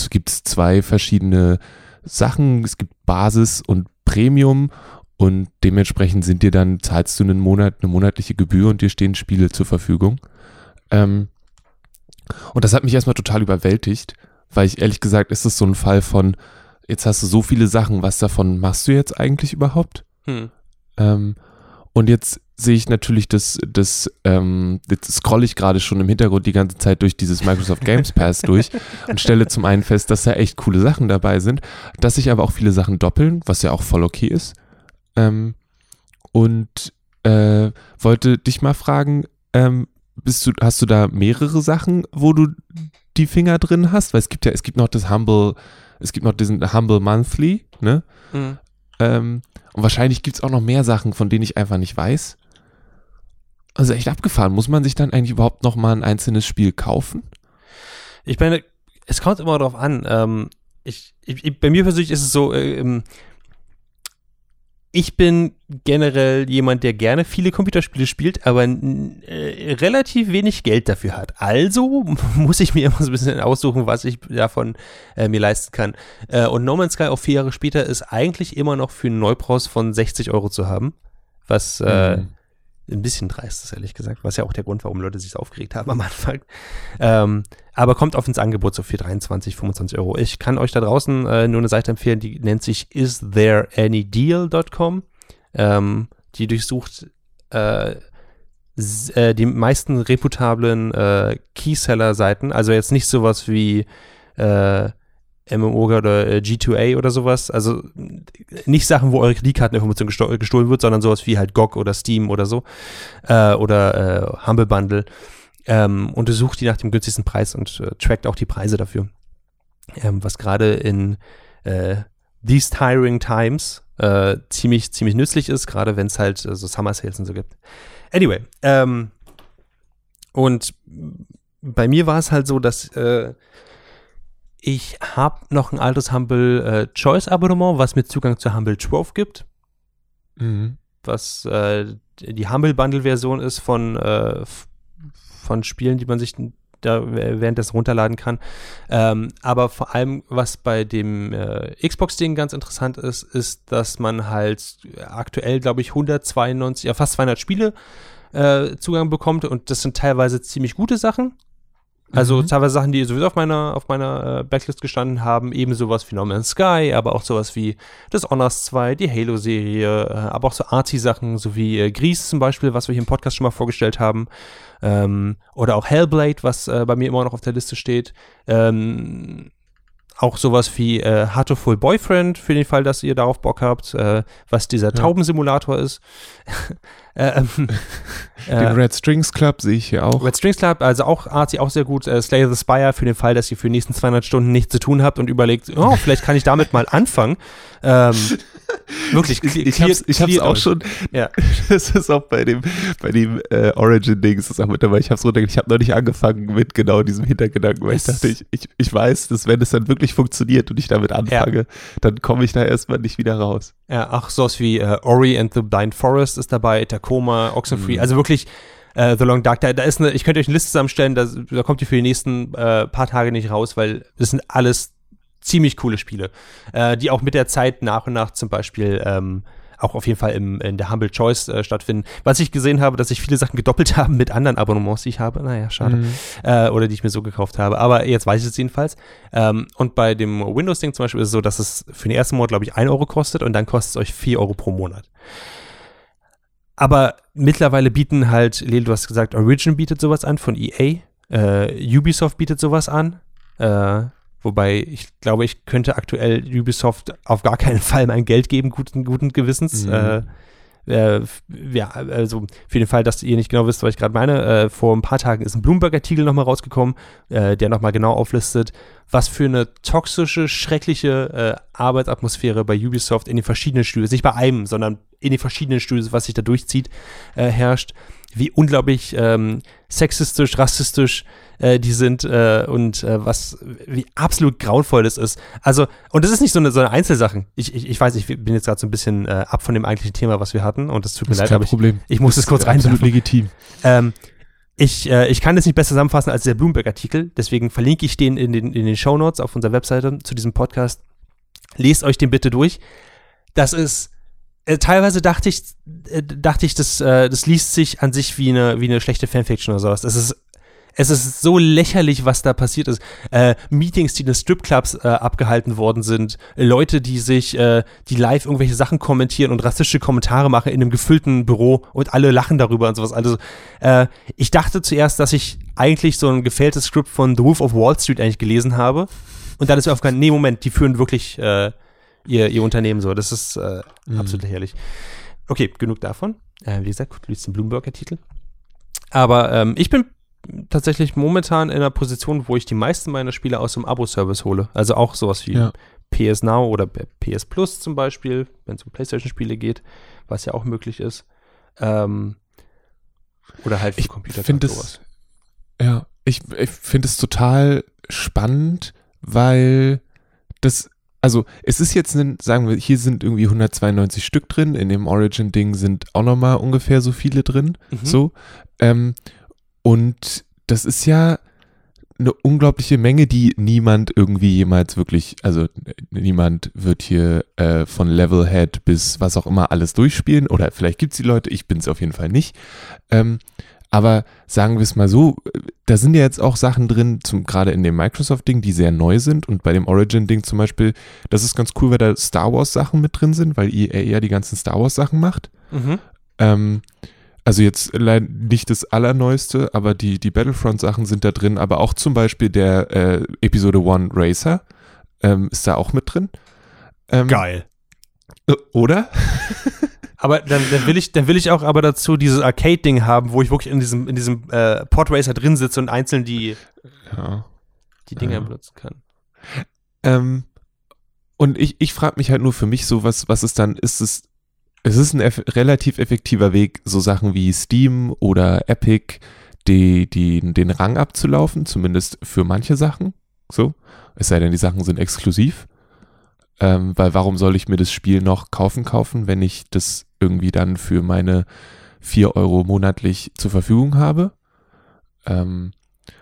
gibt es zwei verschiedene Sachen. Es gibt Basis und Premium und dementsprechend sind dir dann, zahlst du einen Monat, eine monatliche Gebühr und dir stehen Spiele zur Verfügung. Ähm, und das hat mich erstmal total überwältigt, weil ich ehrlich gesagt, ist es so ein Fall von, jetzt hast du so viele Sachen, was davon machst du jetzt eigentlich überhaupt? Hm. Ähm, und jetzt sehe ich natürlich das, das ähm, jetzt scrolle ich gerade schon im Hintergrund die ganze Zeit durch dieses Microsoft Games Pass durch und stelle zum einen fest, dass da echt coole Sachen dabei sind, dass sich aber auch viele Sachen doppeln, was ja auch voll okay ist. Ähm, und äh, wollte dich mal fragen, ähm, bist du, hast du da mehrere Sachen, wo du die Finger drin hast? Weil es gibt ja, es gibt noch das Humble, es gibt noch diesen Humble Monthly, ne? Mhm. Ähm, und wahrscheinlich gibt es auch noch mehr Sachen, von denen ich einfach nicht weiß. Also echt abgefahren. Muss man sich dann eigentlich überhaupt noch mal ein einzelnes Spiel kaufen? Ich meine, es kommt immer darauf an. Ähm, ich, ich, bei mir persönlich ist es so, äh, ich bin generell jemand, der gerne viele Computerspiele spielt, aber äh, relativ wenig Geld dafür hat. Also muss ich mir immer so ein bisschen aussuchen, was ich davon äh, mir leisten kann. Äh, und No Man's Sky auch vier Jahre später ist eigentlich immer noch für einen Neupreis von 60 Euro zu haben. Was äh, mhm ein bisschen dreist ist, ehrlich gesagt, was ja auch der Grund, warum Leute sich aufgeregt haben am Anfang. Ähm, aber kommt auf ins Angebot so für 23, 25 Euro. Ich kann euch da draußen äh, nur eine Seite empfehlen, die nennt sich isthereanydeal.com. Ähm, die durchsucht äh, äh, die meisten reputablen äh, Keyseller-Seiten. Also jetzt nicht sowas wie äh, MMO oder äh, G2A oder sowas. Also nicht Sachen, wo eure Kreditkarteninformation gesto gestohlen wird, sondern sowas wie halt GOG oder Steam oder so. Äh, oder äh, Humble Bundle. Ähm, untersucht die nach dem günstigsten Preis und äh, trackt auch die Preise dafür. Ähm, was gerade in äh, these tiring times äh, ziemlich, ziemlich nützlich ist, gerade wenn es halt so Summer Sales und so gibt. Anyway, ähm, und bei mir war es halt so, dass ich habe noch ein altes Humble äh, Choice Abonnement, was mir Zugang zu Humble 12 gibt. Mhm. Was äh, die Humble Bundle Version ist von, äh, von Spielen, die man sich da währenddessen runterladen kann. Ähm, aber vor allem, was bei dem äh, Xbox-Ding ganz interessant ist, ist, dass man halt aktuell, glaube ich, 192, ja fast 200 Spiele äh, Zugang bekommt und das sind teilweise ziemlich gute Sachen. Also mhm. teilweise Sachen, die sowieso auf meiner, auf meiner äh, Backlist gestanden haben, eben sowas wie No Man's Sky, aber auch sowas wie das Honors 2, die Halo-Serie, äh, aber auch so Artsy-Sachen, so wie äh, Grease zum Beispiel, was wir hier im Podcast schon mal vorgestellt haben. Ähm, oder auch Hellblade, was äh, bei mir immer noch auf der Liste steht. Ähm, auch sowas wie äh, Heartful Boyfriend, für den Fall, dass ihr darauf Bock habt, äh, was dieser Taubensimulator ist. Äh, ähm, den äh, Red Strings Club sehe ich hier auch. Red Strings Club, also auch Artsy auch sehr gut. Äh, Slay the Spire für den Fall, dass ihr für die nächsten 200 Stunden nichts zu tun habt und überlegt, oh, vielleicht kann ich damit mal anfangen. Ähm, Wirklich, ich, ich hab's, ich hab's auch schon. Ja. Das ist auch bei dem, bei dem äh, Origin-Ding, ist auch mit dabei. Ich hab's runtergegangen. Ich habe noch nicht angefangen mit genau diesem Hintergedanken, weil es ich dachte, ich, ich, ich weiß, dass wenn es dann wirklich funktioniert und ich damit anfange, ja. dann komme ich da erstmal nicht wieder raus. Ja, ach, sowas wie äh, Ori and the Blind Forest ist dabei, Tacoma, Oxenfree, mhm. also wirklich äh, The Long Dark. Da, da ist eine, ich könnte euch eine Liste zusammenstellen, da, da kommt die für die nächsten äh, paar Tage nicht raus, weil das sind alles ziemlich coole Spiele, äh, die auch mit der Zeit nach und nach zum Beispiel ähm, auch auf jeden Fall im, in der Humble Choice äh, stattfinden. Was ich gesehen habe, dass sich viele Sachen gedoppelt haben mit anderen Abonnements, die ich habe. Naja, schade. Mhm. Äh, oder die ich mir so gekauft habe. Aber jetzt weiß ich es jedenfalls. Ähm, und bei dem Windows-Ding zum Beispiel ist es so, dass es für den ersten Monat, glaube ich, 1 Euro kostet und dann kostet es euch 4 Euro pro Monat. Aber mittlerweile bieten halt, Lele, du hast gesagt, Origin bietet sowas an von EA. Äh, Ubisoft bietet sowas an. Äh, Wobei ich glaube, ich könnte aktuell Ubisoft auf gar keinen Fall mein Geld geben, guten, guten Gewissens. Mhm. Äh, äh, ja, also für den Fall, dass ihr nicht genau wisst, was ich gerade meine, äh, vor ein paar Tagen ist ein Bloomberg-Artikel nochmal rausgekommen, äh, der nochmal genau auflistet, was für eine toxische, schreckliche äh, Arbeitsatmosphäre bei Ubisoft in den verschiedenen Studios, nicht bei einem, sondern in den verschiedenen Studios, was sich da durchzieht, äh, herrscht. Wie unglaublich ähm, sexistisch, rassistisch äh, die sind äh, und äh, was, wie absolut grauenvoll das ist. Also, und das ist nicht so eine, so eine Einzelsache. Ich, ich, ich weiß, ich bin jetzt gerade so ein bisschen äh, ab von dem eigentlichen Thema, was wir hatten und das tut mir Das leid, kein aber ich, Problem. ich muss es kurz absolut reinwerfen. legitim. ähm, ich, äh, ich kann das nicht besser zusammenfassen als der Bloomberg-Artikel, deswegen verlinke ich den in den, in den Shownotes auf unserer Webseite zu diesem Podcast. Lest euch den bitte durch. Das ist, äh, teilweise dachte ich, äh, dachte ich, das, äh, das liest sich an sich wie eine, wie eine schlechte Fanfiction oder sowas. Das ist es ist so lächerlich, was da passiert ist. Äh, Meetings, die in den Stripclubs äh, abgehalten worden sind, Leute, die sich, äh, die live irgendwelche Sachen kommentieren und rassistische Kommentare machen in einem gefüllten Büro und alle lachen darüber und sowas. Also äh, ich dachte zuerst, dass ich eigentlich so ein gefälltes Skript von The Wolf of Wall Street eigentlich gelesen habe. Und dann ist mir aufgefallen, nee, Moment, die führen wirklich äh, ihr, ihr Unternehmen so. Das ist äh, Mhm. absolut lächerlich. Okay, genug davon. Äh, wie gesagt, du liest den Bloomberg-Artikel. Aber ähm, ich bin tatsächlich momentan in einer Position, wo ich die meisten meiner Spiele aus dem Abo-Service hole. Also auch sowas wie Ja. PS Now oder PS Plus zum Beispiel, wenn es um PlayStation-Spiele geht, was ja auch möglich ist. Ähm, oder halt für Ich Computer. es, ja, ich, ich finde es total spannend, weil das, also es ist jetzt ein, sagen wir, hier sind irgendwie 192 Stück drin, in dem Origin-Ding sind auch nochmal ungefähr so viele drin, Mhm. so, ähm, und das ist ja eine unglaubliche Menge, die niemand irgendwie jemals wirklich, also niemand wird hier äh, von Levelhead bis was auch immer alles durchspielen oder vielleicht gibt es die Leute, ich bin es auf jeden Fall nicht. Ähm, aber sagen wir es mal so, da sind ja jetzt auch Sachen drin, zum, gerade in dem Microsoft-Ding, die sehr neu sind und bei dem Origin-Ding zum Beispiel, das ist ganz cool, weil da Star Wars-Sachen mit drin sind, weil EA ja die ganzen Star Wars-Sachen macht. Mhm. Ähm, also jetzt leider nicht das Allerneueste, aber die, die Battlefront-Sachen sind da drin, aber auch zum Beispiel der äh, Episode 1 Racer ähm, ist da auch mit drin. Ähm, Geil. äh, Oder? Aber dann, dann will ich, dann will ich auch aber dazu dieses Arcade-Ding haben, wo ich wirklich in diesem, in diesem äh, Podracer drin sitze und einzeln die, Ja. die Dinger Ja. benutzen kann. Ähm, und ich, ich frage mich halt nur für mich so, was, was ist dann, ist es, es ist ein eff relativ effektiver Weg, so Sachen wie Steam oder Epic, die, die, den Rang abzulaufen, zumindest für manche Sachen, so, es sei denn, die Sachen sind exklusiv, ähm, weil warum soll ich mir das Spiel noch kaufen kaufen, wenn ich das irgendwie dann für meine 4 Euro monatlich zur Verfügung habe? Ähm,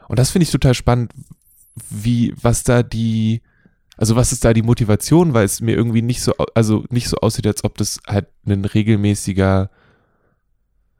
und das finde ich total spannend, wie, was da die, also was ist da die Motivation, weil es mir irgendwie nicht so, also nicht so aussieht, als ob das halt ein regelmäßiger,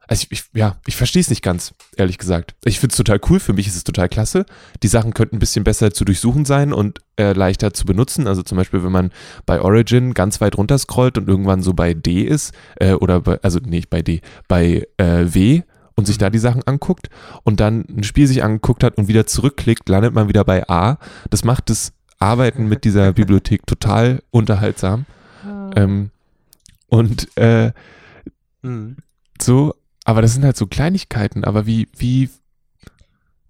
also ich, ich ja, ich verstehe es nicht ganz, ehrlich gesagt. Ich finde es total cool, für mich ist es total klasse. Die Sachen könnten ein bisschen besser zu durchsuchen sein und äh, leichter zu benutzen. Also zum Beispiel, wenn man bei Origin ganz weit runter scrollt und irgendwann so bei D ist, äh, oder bei, also nicht bei D, bei äh, W und sich da die Sachen anguckt und dann ein Spiel sich angeguckt hat und wieder zurückklickt, landet man wieder bei A. Das macht das Arbeiten mit dieser Bibliothek total unterhaltsam. Ähm, und äh, Mhm. so, aber das sind halt so Kleinigkeiten, aber wie, wie,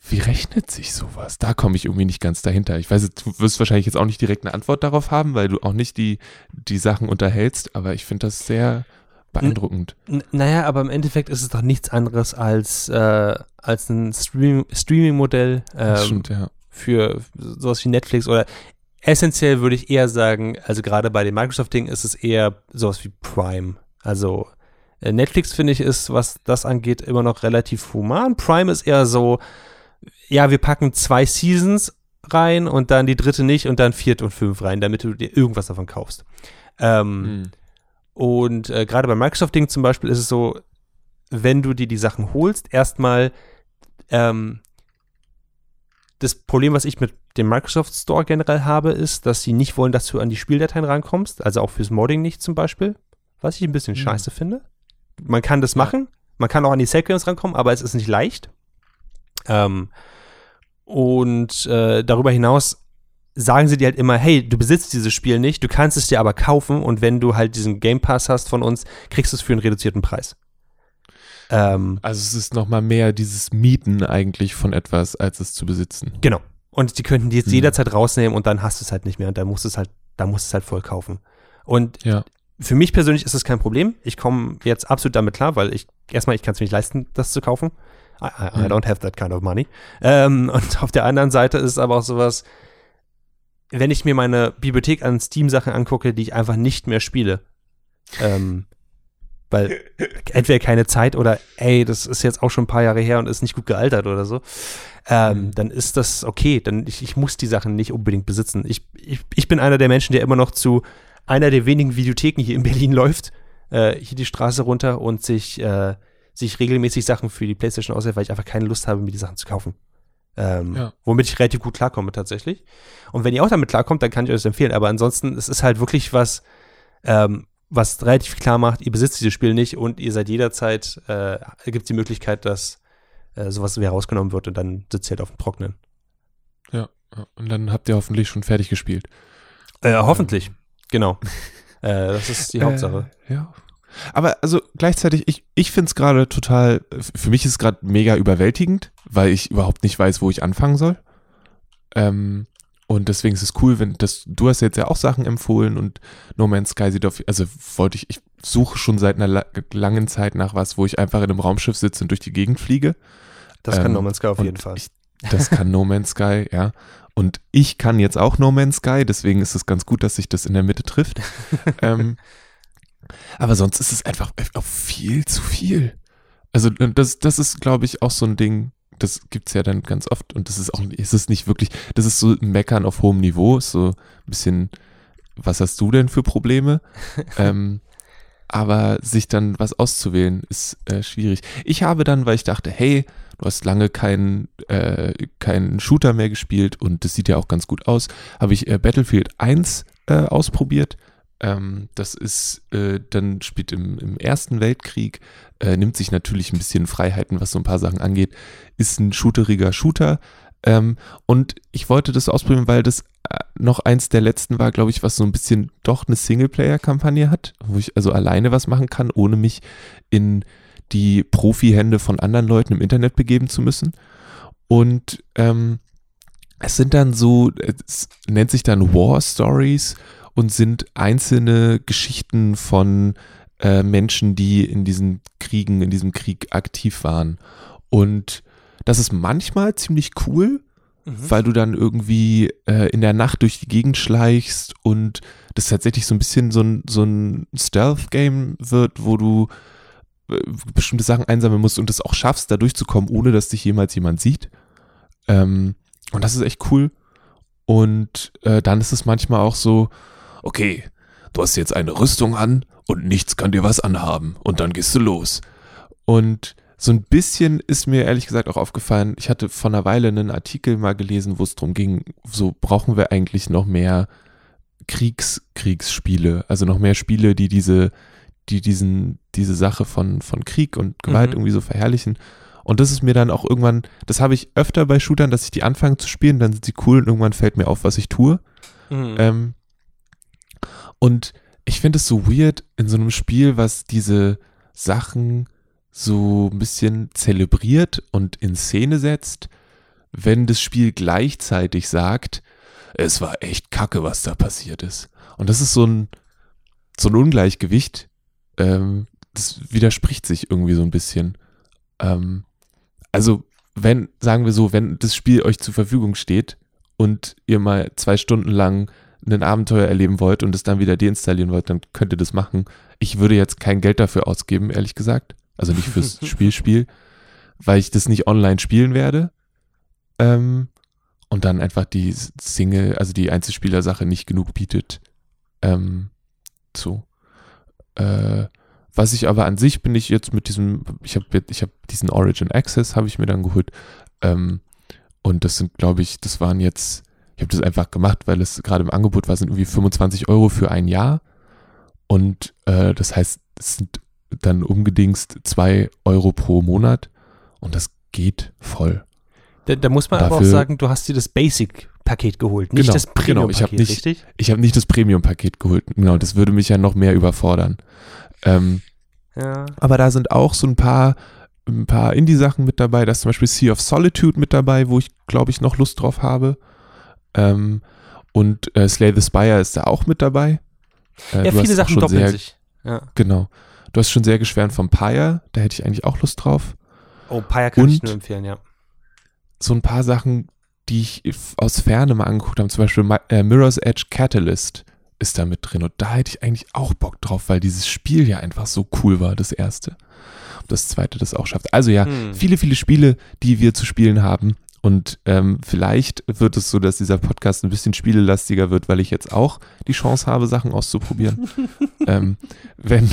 wie rechnet sich sowas? Da komme ich irgendwie nicht ganz dahinter. Ich weiß, du wirst wahrscheinlich jetzt auch nicht direkt eine Antwort darauf haben, weil du auch nicht die, die Sachen unterhältst, aber ich finde das sehr beeindruckend. N naja, aber im Endeffekt ist es doch nichts anderes als, äh, als ein Stream Streaming-Modell ähm, stimmt, ja. für sowas wie Netflix oder essentiell würde ich eher sagen, also gerade bei dem Microsoft-Ding ist es eher sowas wie Prime. Also Netflix, finde ich, ist, was das angeht, immer noch relativ human. Prime ist eher so, ja, wir packen zwei Seasons rein und dann die dritte nicht und dann viert und fünf rein, damit du dir irgendwas davon kaufst. Ähm, Mhm. und äh, gerade bei Microsoft-Ding zum Beispiel ist es so, wenn du dir die Sachen holst, erstmal ähm, das Problem, was ich mit dem Microsoft Store generell habe, ist, dass sie nicht wollen, dass du an die Spieldateien rankommst, also auch fürs Modding nicht zum Beispiel, was ich ein bisschen Hm. scheiße finde. Man kann das machen, man kann auch an die Sales rankommen, aber es ist nicht leicht. Ähm, und äh, darüber hinaus sagen sie dir halt immer, hey, du besitzt dieses Spiel nicht, du kannst es dir aber kaufen und wenn du halt diesen Game Pass hast von uns, kriegst du es für einen reduzierten Preis. Ähm, also es ist nochmal mehr dieses Mieten eigentlich von etwas, als es zu besitzen. Genau. Und die könnten die jetzt hm. jederzeit rausnehmen und dann hast du es halt nicht mehr und dann musst du es halt, da musst du es halt voll kaufen. Und ja. Für mich persönlich ist das kein Problem. Ich komme jetzt absolut damit klar, weil ich erstmal, ich kann es mir nicht leisten, das zu kaufen. I, I, I hm. don't have that kind of money. Ähm, und auf der anderen Seite ist es aber auch sowas, wenn ich mir meine Bibliothek an Steam-Sachen angucke, die ich einfach nicht mehr spiele, ähm, weil entweder keine Zeit oder ey, das ist jetzt auch schon ein paar Jahre her und ist nicht gut gealtert oder so, ähm, mhm. dann ist das okay. Dann ich, ich muss die Sachen nicht unbedingt besitzen. Ich, ich, ich bin einer der Menschen, der immer noch zu einer der wenigen Videotheken hier in Berlin läuft, äh, hier die Straße runter und sich, äh, sich regelmäßig Sachen für die Playstation auswählt, weil ich einfach keine Lust habe, mir die Sachen zu kaufen. Ähm, ja. Womit ich relativ gut klarkomme tatsächlich. Und wenn ihr auch damit klarkommt, dann kann ich euch das empfehlen. Aber ansonsten, es ist halt wirklich was, ähm, was relativ klar macht, ihr besitzt dieses Spiel nicht und ihr seid jederzeit, äh, gibt es die Möglichkeit, dass äh, sowas wieder rausgenommen wird und dann sitzt ihr halt auf dem Trocknen. Ja, und dann habt ihr hoffentlich schon fertig gespielt. Äh, hoffentlich, ähm. Genau. äh, das ist die Hauptsache. Äh, ja, aber also gleichzeitig, ich, ich finde es gerade total, für mich ist es gerade mega überwältigend, weil ich überhaupt nicht weiß, wo ich anfangen soll. Ähm, und deswegen ist es cool, wenn das, du hast jetzt ja auch Sachen empfohlen und No Man's Sky sieht auf, also wollte ich, ich suche schon seit einer la langen Zeit nach was, wo ich einfach in einem Raumschiff sitze und durch die Gegend fliege. Das ähm, kann No Man's Sky auf jeden Fall. Ich, das kann No Man's Sky, ja. Und ich kann jetzt auch No Man's Sky, deswegen ist es ganz gut, dass sich das in der Mitte trifft. ähm, aber sonst ist es einfach auch viel zu viel. Also das, das ist, glaube ich, auch so ein Ding, das gibt es ja dann ganz oft und das ist auch, ist es nicht wirklich, das ist so Meckern auf hohem Niveau, so ein bisschen, was hast du denn für Probleme? ähm, aber sich dann was auszuwählen, ist äh, schwierig. Ich habe dann, weil ich dachte, hey, du hast lange keinen äh, keinen Shooter mehr gespielt und das sieht ja auch ganz gut aus, habe ich äh, Battlefield 1 äh, ausprobiert ähm, das ist, äh, dann spielt im, im Ersten Weltkrieg, äh, nimmt sich natürlich ein bisschen Freiheiten, was so ein paar Sachen angeht, ist ein shooteriger Shooter. Ähm, und ich wollte das ausprobieren, weil das äh, noch eins der letzten war, glaube ich, was so ein bisschen doch eine Singleplayer-Kampagne hat, wo ich also alleine was machen kann, ohne mich in die Profi-Hände von anderen Leuten im Internet begeben zu müssen. Und ähm, es sind dann so, es nennt sich dann War Stories und sind einzelne Geschichten von äh, Menschen, die in diesen Kriegen, in diesem Krieg aktiv waren. Und das ist manchmal ziemlich cool, mhm. weil du dann irgendwie äh, in der Nacht durch die Gegend schleichst und das tatsächlich so ein bisschen so ein, so ein Stealth-Game wird, wo du äh, bestimmte Sachen einsammeln musst und es auch schaffst, da durchzukommen, ohne dass dich jemals jemand sieht. Ähm, und das ist echt cool. Und äh, dann ist es manchmal auch so, okay, du hast jetzt eine Rüstung an und nichts kann dir was anhaben und dann gehst du los. Und so ein bisschen ist mir ehrlich gesagt auch aufgefallen, ich hatte vor einer Weile einen Artikel mal gelesen, wo es darum ging, so brauchen wir eigentlich noch mehr Kriegs, Kriegsspiele, also noch mehr Spiele, die diese, die diesen, diese Sache von, von Krieg und Gewalt mhm. irgendwie so verherrlichen. Und das ist mir dann auch irgendwann, das habe ich öfter bei Shootern, dass ich die anfange zu spielen, dann sind sie cool und irgendwann fällt mir auf, was ich tue. Mhm. Ähm, und ich finde es so weird in so einem Spiel, was diese Sachen so ein bisschen zelebriert und in Szene setzt, wenn das Spiel gleichzeitig sagt, es war echt kacke, was da passiert ist. Und das ist so ein, so ein Ungleichgewicht, ähm, das widerspricht sich irgendwie so ein bisschen. Ähm, also, wenn, sagen wir so, wenn das Spiel euch zur Verfügung steht und ihr mal zwei Stunden lang ein Abenteuer erleben wollt und es dann wieder deinstallieren wollt, dann könnt ihr das machen. Ich würde jetzt kein Geld dafür ausgeben, ehrlich gesagt. Also nicht fürs Spielspiel, weil ich das nicht online spielen werde. Ähm, und dann einfach die Single, also die Einzelspieler-Sache nicht genug bietet. Ähm, so. Äh, was ich aber an sich bin ich jetzt mit diesem, ich habe ich hab diesen Origin Access, habe ich mir dann geholt. Ähm, und das sind, glaube ich, das waren jetzt ich habe das einfach gemacht, weil es gerade im Angebot war, sind irgendwie 25 Euro für ein Jahr. Und äh, das heißt, es sind dann umgedingst 2 Euro pro Monat. Und das geht voll. Da, da muss man Dafür, aber auch sagen, du hast dir das Basic Standardpaket geholt, nicht Genau, das genau, ich hab Premium-Paket, nicht- richtig? Ich habe nicht das Premium-Paket geholt. Genau, das würde mich ja noch mehr überfordern. Ähm, Ja. aber da sind auch so ein paar, ein paar Indie-Sachen mit dabei. Da ist zum Beispiel Sea of Solitude mit dabei, wo ich, glaube ich, noch Lust drauf habe. Ähm, und äh, Slay the Spire ist da auch mit dabei. Äh, ja, viele Sachen doppeln sich. Ja. Genau. Du hast schon sehr geschwärmt vom Pyre, da hätte ich eigentlich auch Lust drauf. Oh, Paya kann ich Und- nur empfehlen, ja. So ein paar Sachen, die ich aus Ferne mal angeguckt habe, zum Beispiel Mi- äh, Mirror's Edge Catalyst ist da mit drin. Und da hätte ich eigentlich auch Bock drauf, weil dieses Spiel ja einfach so cool war, das erste. Und das zweite das auch schafft. Also ja, Hm. viele, viele Spiele, die wir zu spielen haben. Und ähm, vielleicht wird es so, dass dieser Podcast ein bisschen spielelastiger wird, weil ich jetzt auch die Chance habe, Sachen auszuprobieren. ähm, wenn,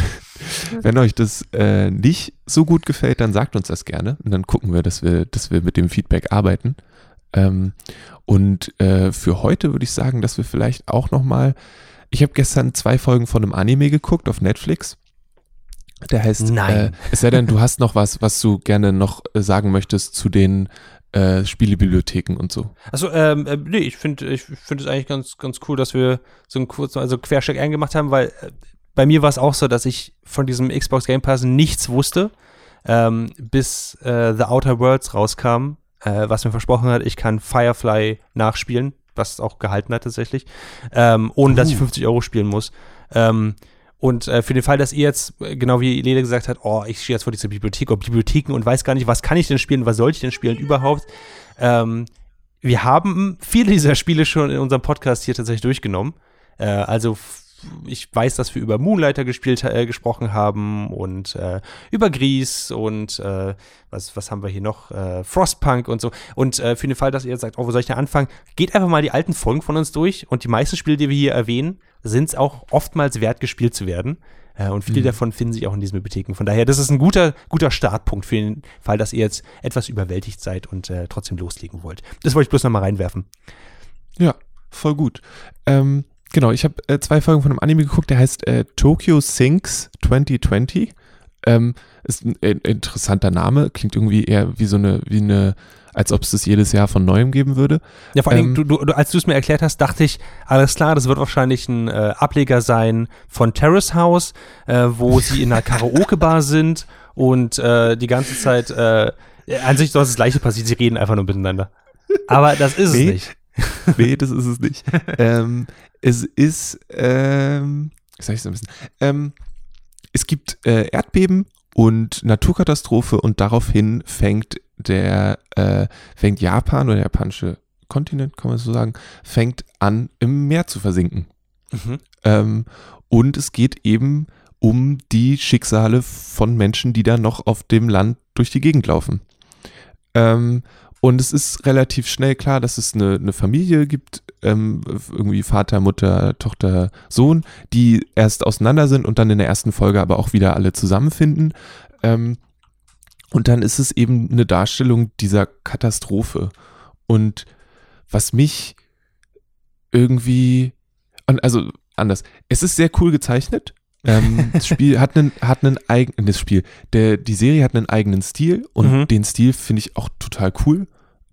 wenn euch das äh, nicht so gut gefällt, dann sagt uns das gerne. Und dann gucken wir, dass wir, dass wir mit dem Feedback arbeiten. Ähm, und äh, für heute würde ich sagen, dass wir vielleicht auch noch mal. Ich habe gestern zwei Folgen von einem Anime geguckt auf Netflix. Der heißt, Nein. Äh, es sei denn, du hast noch was, was du gerne noch äh, sagen möchtest zu den äh, Spielebibliotheken und so. Also, ähm, äh, nee, ich finde ich finde es eigentlich ganz, ganz cool, dass wir so einen kurzen, also Quercheck eingemacht haben, weil äh, bei mir war es auch so, dass ich von diesem Xbox Game Pass nichts wusste, ähm, bis äh, The Outer Worlds rauskam, äh, was mir versprochen hat, ich kann Firefly nachspielen, was auch gehalten hat tatsächlich, ähm, ohne dass ich Uh. 50 Euro spielen muss. Ähm, und äh, für den Fall, dass ihr jetzt, äh, genau wie Lele gesagt hat, oh, ich stehe jetzt vor dieser Bibliothek oder Bibliotheken und weiß gar nicht, was kann ich denn spielen, was soll ich denn spielen überhaupt, ähm, wir haben viele dieser Spiele schon in unserem Podcast hier tatsächlich durchgenommen. Äh, also ich weiß, dass wir über Moonlighter gespielt, äh, gesprochen haben und äh, über Gries und äh, was, was haben wir hier noch? Äh, Frostpunk und so. Und äh, für den Fall, dass ihr jetzt sagt, oh, wo soll ich denn anfangen? Geht einfach mal die alten Folgen von uns durch und die meisten Spiele, die wir hier erwähnen, sind es auch oftmals wert, gespielt zu werden. Äh, und viele Mhm. davon finden sich auch in diesen Bibliotheken. Von daher, das ist ein guter, guter Startpunkt für den Fall, dass ihr jetzt etwas überwältigt seid und äh, trotzdem loslegen wollt. Das wollte ich bloß noch mal reinwerfen. Ja, voll gut. Ähm, genau, ich habe äh, zwei Folgen von einem Anime geguckt, der heißt äh, Tokyo Sinks 2020. Ähm, ist ein interessanter Name, klingt irgendwie eher wie so eine, wie eine, als ob es das jedes Jahr von neuem geben würde. Ja, vor allem, Ähm, du, du, als du es mir erklärt hast, dachte ich, alles klar, das wird wahrscheinlich ein äh, Ableger sein von Terrace House, äh, wo sie in einer Karaoke-Bar sind und äh, die ganze Zeit, äh, an sich soll das Gleiche passieren, sie reden einfach nur miteinander. Aber das ist Nee. es nicht. nee, das ist es nicht. ähm, es ist, ähm, wie sag ich es ein bisschen? Ähm, es gibt äh, Erdbeben und Naturkatastrophe und daraufhin fängt der, äh, fängt Japan oder der japanische Kontinent, kann man so sagen, fängt an im Meer zu versinken. Mhm. Ähm, und es geht eben um die Schicksale von Menschen, die da noch auf dem Land durch die Gegend laufen. Ähm, und es ist relativ schnell klar, dass es eine, eine Familie gibt, ähm, irgendwie Vater, Mutter, Tochter, Sohn, die erst auseinander sind und dann in der ersten Folge aber auch wieder alle zusammenfinden. Ähm, und dann ist es eben eine Darstellung dieser Katastrophe. Und was mich irgendwie, also anders, es ist sehr cool gezeichnet. ähm, das Spiel hat einen, hat einen eigenen, das Spiel, der, die Serie hat einen eigenen Stil und Mhm. den Stil finde ich auch total cool,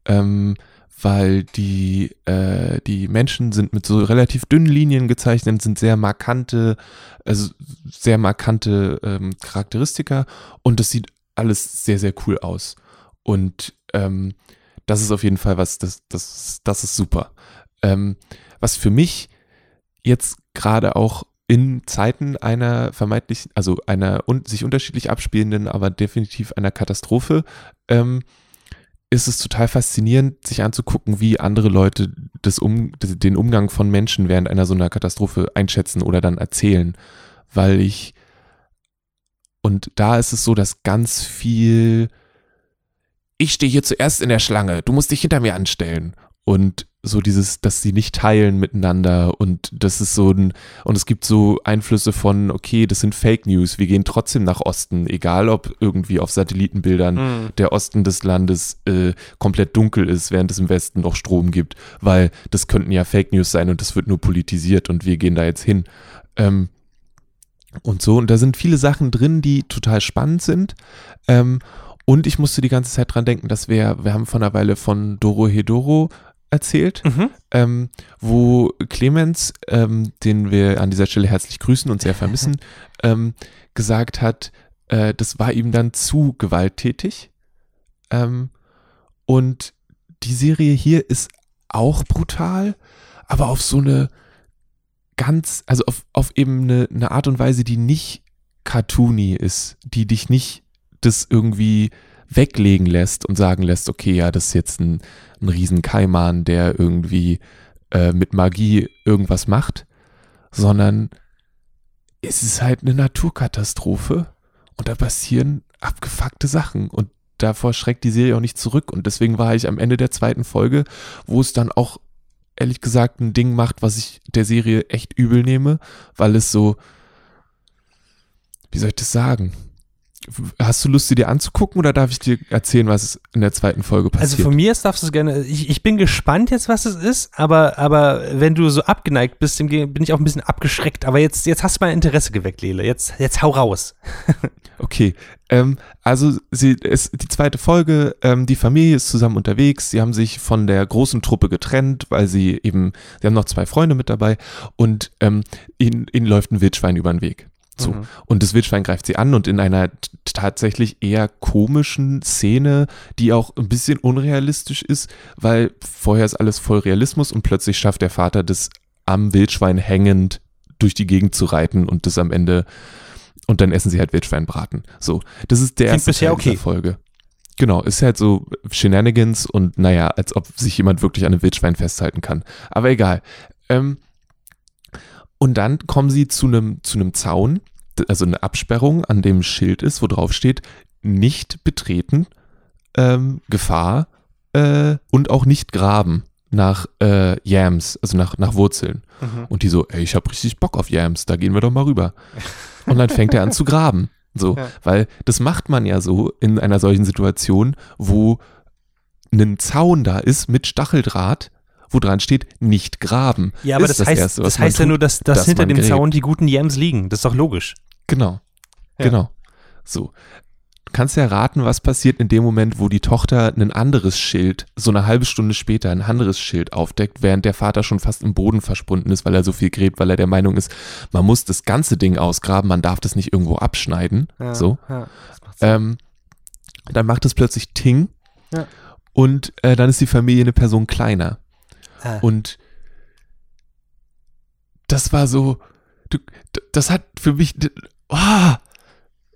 ähm, weil die, äh, die Menschen sind mit so relativ dünnen Linien gezeichnet, sind sehr markante, also sehr markante ähm, Charakteristika und das sieht alles sehr, sehr cool aus. Und ähm, das ist auf jeden Fall was, das, das, das ist super. Ähm, was für mich jetzt gerade auch in Zeiten einer vermeintlichen, also einer un sich unterschiedlich abspielenden, aber definitiv einer Katastrophe, ähm, ist es total faszinierend, sich anzugucken, wie andere Leute das um, den Umgang von Menschen während einer so einer Katastrophe einschätzen oder dann erzählen. Weil ich, und da ist es so, dass ganz viel, ich stehe hier zuerst in der Schlange, du musst dich hinter mir anstellen. Und so dieses, dass sie nicht teilen miteinander und das ist so ein, und es gibt so Einflüsse von, okay, das sind Fake News, wir gehen trotzdem nach Osten, egal ob irgendwie auf Satellitenbildern Mhm. der Osten des Landes äh, komplett dunkel ist, während es im Westen noch Strom gibt, weil das könnten ja Fake News sein und das wird nur politisiert und wir gehen da jetzt hin. Ähm, und so, und da sind viele Sachen drin, die total spannend sind. Ähm, und ich musste die ganze Zeit dran denken, dass wir, wir haben vor einer Weile von Doro Hedoro erzählt, Mhm. ähm, wo Clemens, ähm, den wir an dieser Stelle herzlich grüßen und sehr vermissen, ähm, gesagt hat, äh, das war ihm dann zu gewalttätig. Ähm, und die Serie hier ist auch brutal, aber auf so eine ganz, also auf, auf eben eine, eine Art und Weise, die nicht cartoony ist, die dich nicht das irgendwie weglegen lässt und sagen lässt, okay, ja, das ist jetzt ein, ein Riesenkaiman, der irgendwie äh, mit Magie irgendwas macht, sondern es ist halt eine Naturkatastrophe und da passieren abgefuckte Sachen und davor schreckt die Serie auch nicht zurück und deswegen war ich am Ende der zweiten Folge, wo es dann auch ehrlich gesagt ein Ding macht, was ich der Serie echt übel nehme, weil es so, wie soll ich das sagen? Hast du Lust, sie dir anzugucken oder darf ich dir erzählen, was in der zweiten Folge passiert? Also von mir aus darfst du es gerne. Ich, ich bin gespannt jetzt, was es ist, aber, aber wenn du so abgeneigt bist, bin ich auch ein bisschen abgeschreckt. Aber jetzt, jetzt hast du mein Interesse geweckt, Lele. Jetzt, jetzt hau raus. Okay, ähm, also sie, es, die zweite Folge, ähm, die Familie ist zusammen unterwegs, sie haben sich von der großen Truppe getrennt, weil sie eben, sie haben noch zwei Freunde mit dabei und ähm, ihnen, ihnen läuft ein Wildschwein über den Weg. So. Mhm. Und das Wildschwein greift sie an und in einer tatsächlich eher komischen Szene, die auch ein bisschen unrealistisch ist, weil vorher ist alles voll Realismus und plötzlich schafft der Vater das am Wildschwein hängend durch die Gegend zu reiten und das am Ende und dann essen sie halt Wildschweinbraten. So, das ist der Klingt erste Teil okay. Folge. Genau, ist halt so Shenanigans und naja, als ob sich jemand wirklich an einem Wildschwein festhalten kann. Aber egal. Ähm, und dann kommen sie zu einem zu einem Zaun, also eine Absperrung, an dem ein Schild ist, wo drauf steht, nicht betreten, ähm, Gefahr äh, und auch nicht graben nach äh, Yams, also nach, nach Wurzeln. Und die so, ey, ich hab richtig Bock auf Yams, da gehen wir doch mal rüber. Und dann fängt er an zu graben. So, Ja. weil das macht man ja so in einer solchen Situation, wo ein Zaun da ist mit Stacheldraht, wo dran steht, nicht graben. Ja, aber Ist das, heißt, Erste, was das heißt ja tut. nur, dass, dass, dass hinter dem gräbt. Zaun die guten Yams liegen. Das ist doch logisch. Genau. Ja. Genau. So. Du kannst ja raten, was passiert in dem Moment, wo die Tochter ein anderes Schild, so eine halbe Stunde später ein anderes Schild aufdeckt, während der Vater schon fast im Boden verschwunden ist, weil er so viel gräbt, weil er der Meinung ist, man muss das ganze Ding ausgraben, man darf das nicht irgendwo abschneiden. so. Ja, das macht Sinn. Ähm, dann macht es plötzlich Ting Ja. und äh, dann ist die Familie eine Person kleiner. Ah. Und das war so, du, das hat für mich, ah,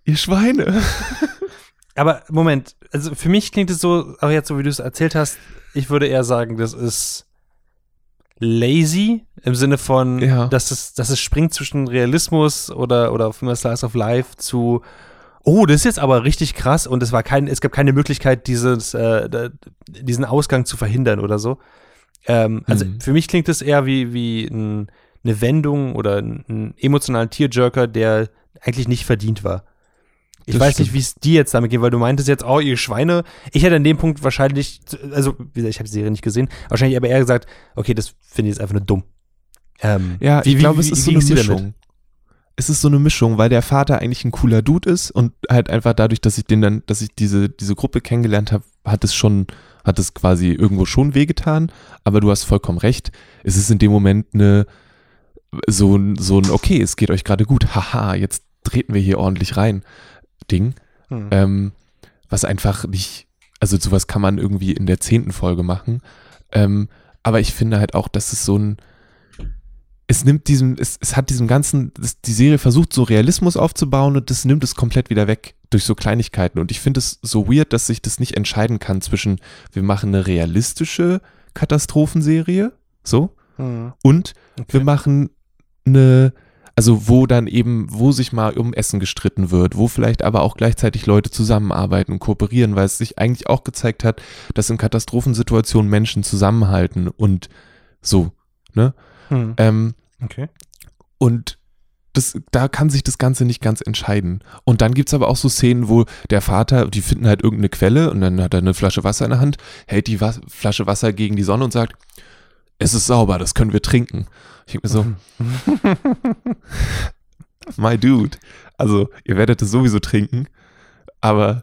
ihr Schweine. Aber Moment, also für mich klingt es so, auch jetzt so wie du es erzählt hast, ich würde eher sagen, das ist lazy im Sinne von, Ja. dass, es, dass es springt zwischen Realismus oder, oder Slice of Life zu, oh, das ist jetzt aber richtig krass und es war kein, es gab keine Möglichkeit, dieses, äh, diesen Ausgang zu verhindern oder so. Ähm, also Mhm. für mich klingt es eher wie, wie ein, eine Wendung oder ein, ein emotionaler Tearjerker, der eigentlich nicht verdient war. Ich Das weiß stimmt. nicht, wie es dir jetzt damit geht, weil du meintest jetzt, oh, ihr Schweine. Ich hätte an dem Punkt wahrscheinlich, also, wie gesagt, ich habe die Serie nicht gesehen, wahrscheinlich aber eher gesagt, okay, das finde ich jetzt einfach nur dumm. Ähm, Ja, wie- ich glaube, es ist so eine? Mischung. Es ist so eine Mischung, weil der Vater eigentlich ein cooler Dude ist und halt einfach dadurch, dass ich den dann, dass ich diese, diese Gruppe kennengelernt habe, hat es schon, hat es quasi irgendwo schon wehgetan, aber du hast vollkommen recht. Es ist in dem Moment eine, so ein, so ein, okay, es geht euch gerade gut, haha, jetzt treten wir hier ordentlich rein, Ding. Hm. ähm, was einfach nicht, also sowas kann man irgendwie in der zehnten Folge machen. Ähm, aber ich finde halt auch, dass es so ein, es nimmt diesem, es, es hat diesem ganzen, das, die Serie versucht so Realismus aufzubauen und das nimmt es komplett wieder weg durch so Kleinigkeiten. Und ich finde es so weird, dass sich das nicht entscheiden kann zwischen, wir machen eine realistische Katastrophenserie, so, Hm. und Okay. wir machen eine, also wo dann eben, wo sich mal um Essen gestritten wird, wo vielleicht aber auch gleichzeitig Leute zusammenarbeiten und kooperieren, weil es sich eigentlich auch gezeigt hat, dass in Katastrophensituationen Menschen zusammenhalten und so, ne? Hm. Ähm, Okay. und das, da kann sich das Ganze nicht ganz entscheiden. Und dann gibt's aber auch so Szenen, wo der Vater, die finden halt irgendeine Quelle und dann hat er eine Flasche Wasser in der Hand, hält die Was Flasche Wasser gegen die Sonne und sagt, es ist sauber, das können wir trinken. Ich denke mir so, my dude. Also, ihr werdet es sowieso trinken, aber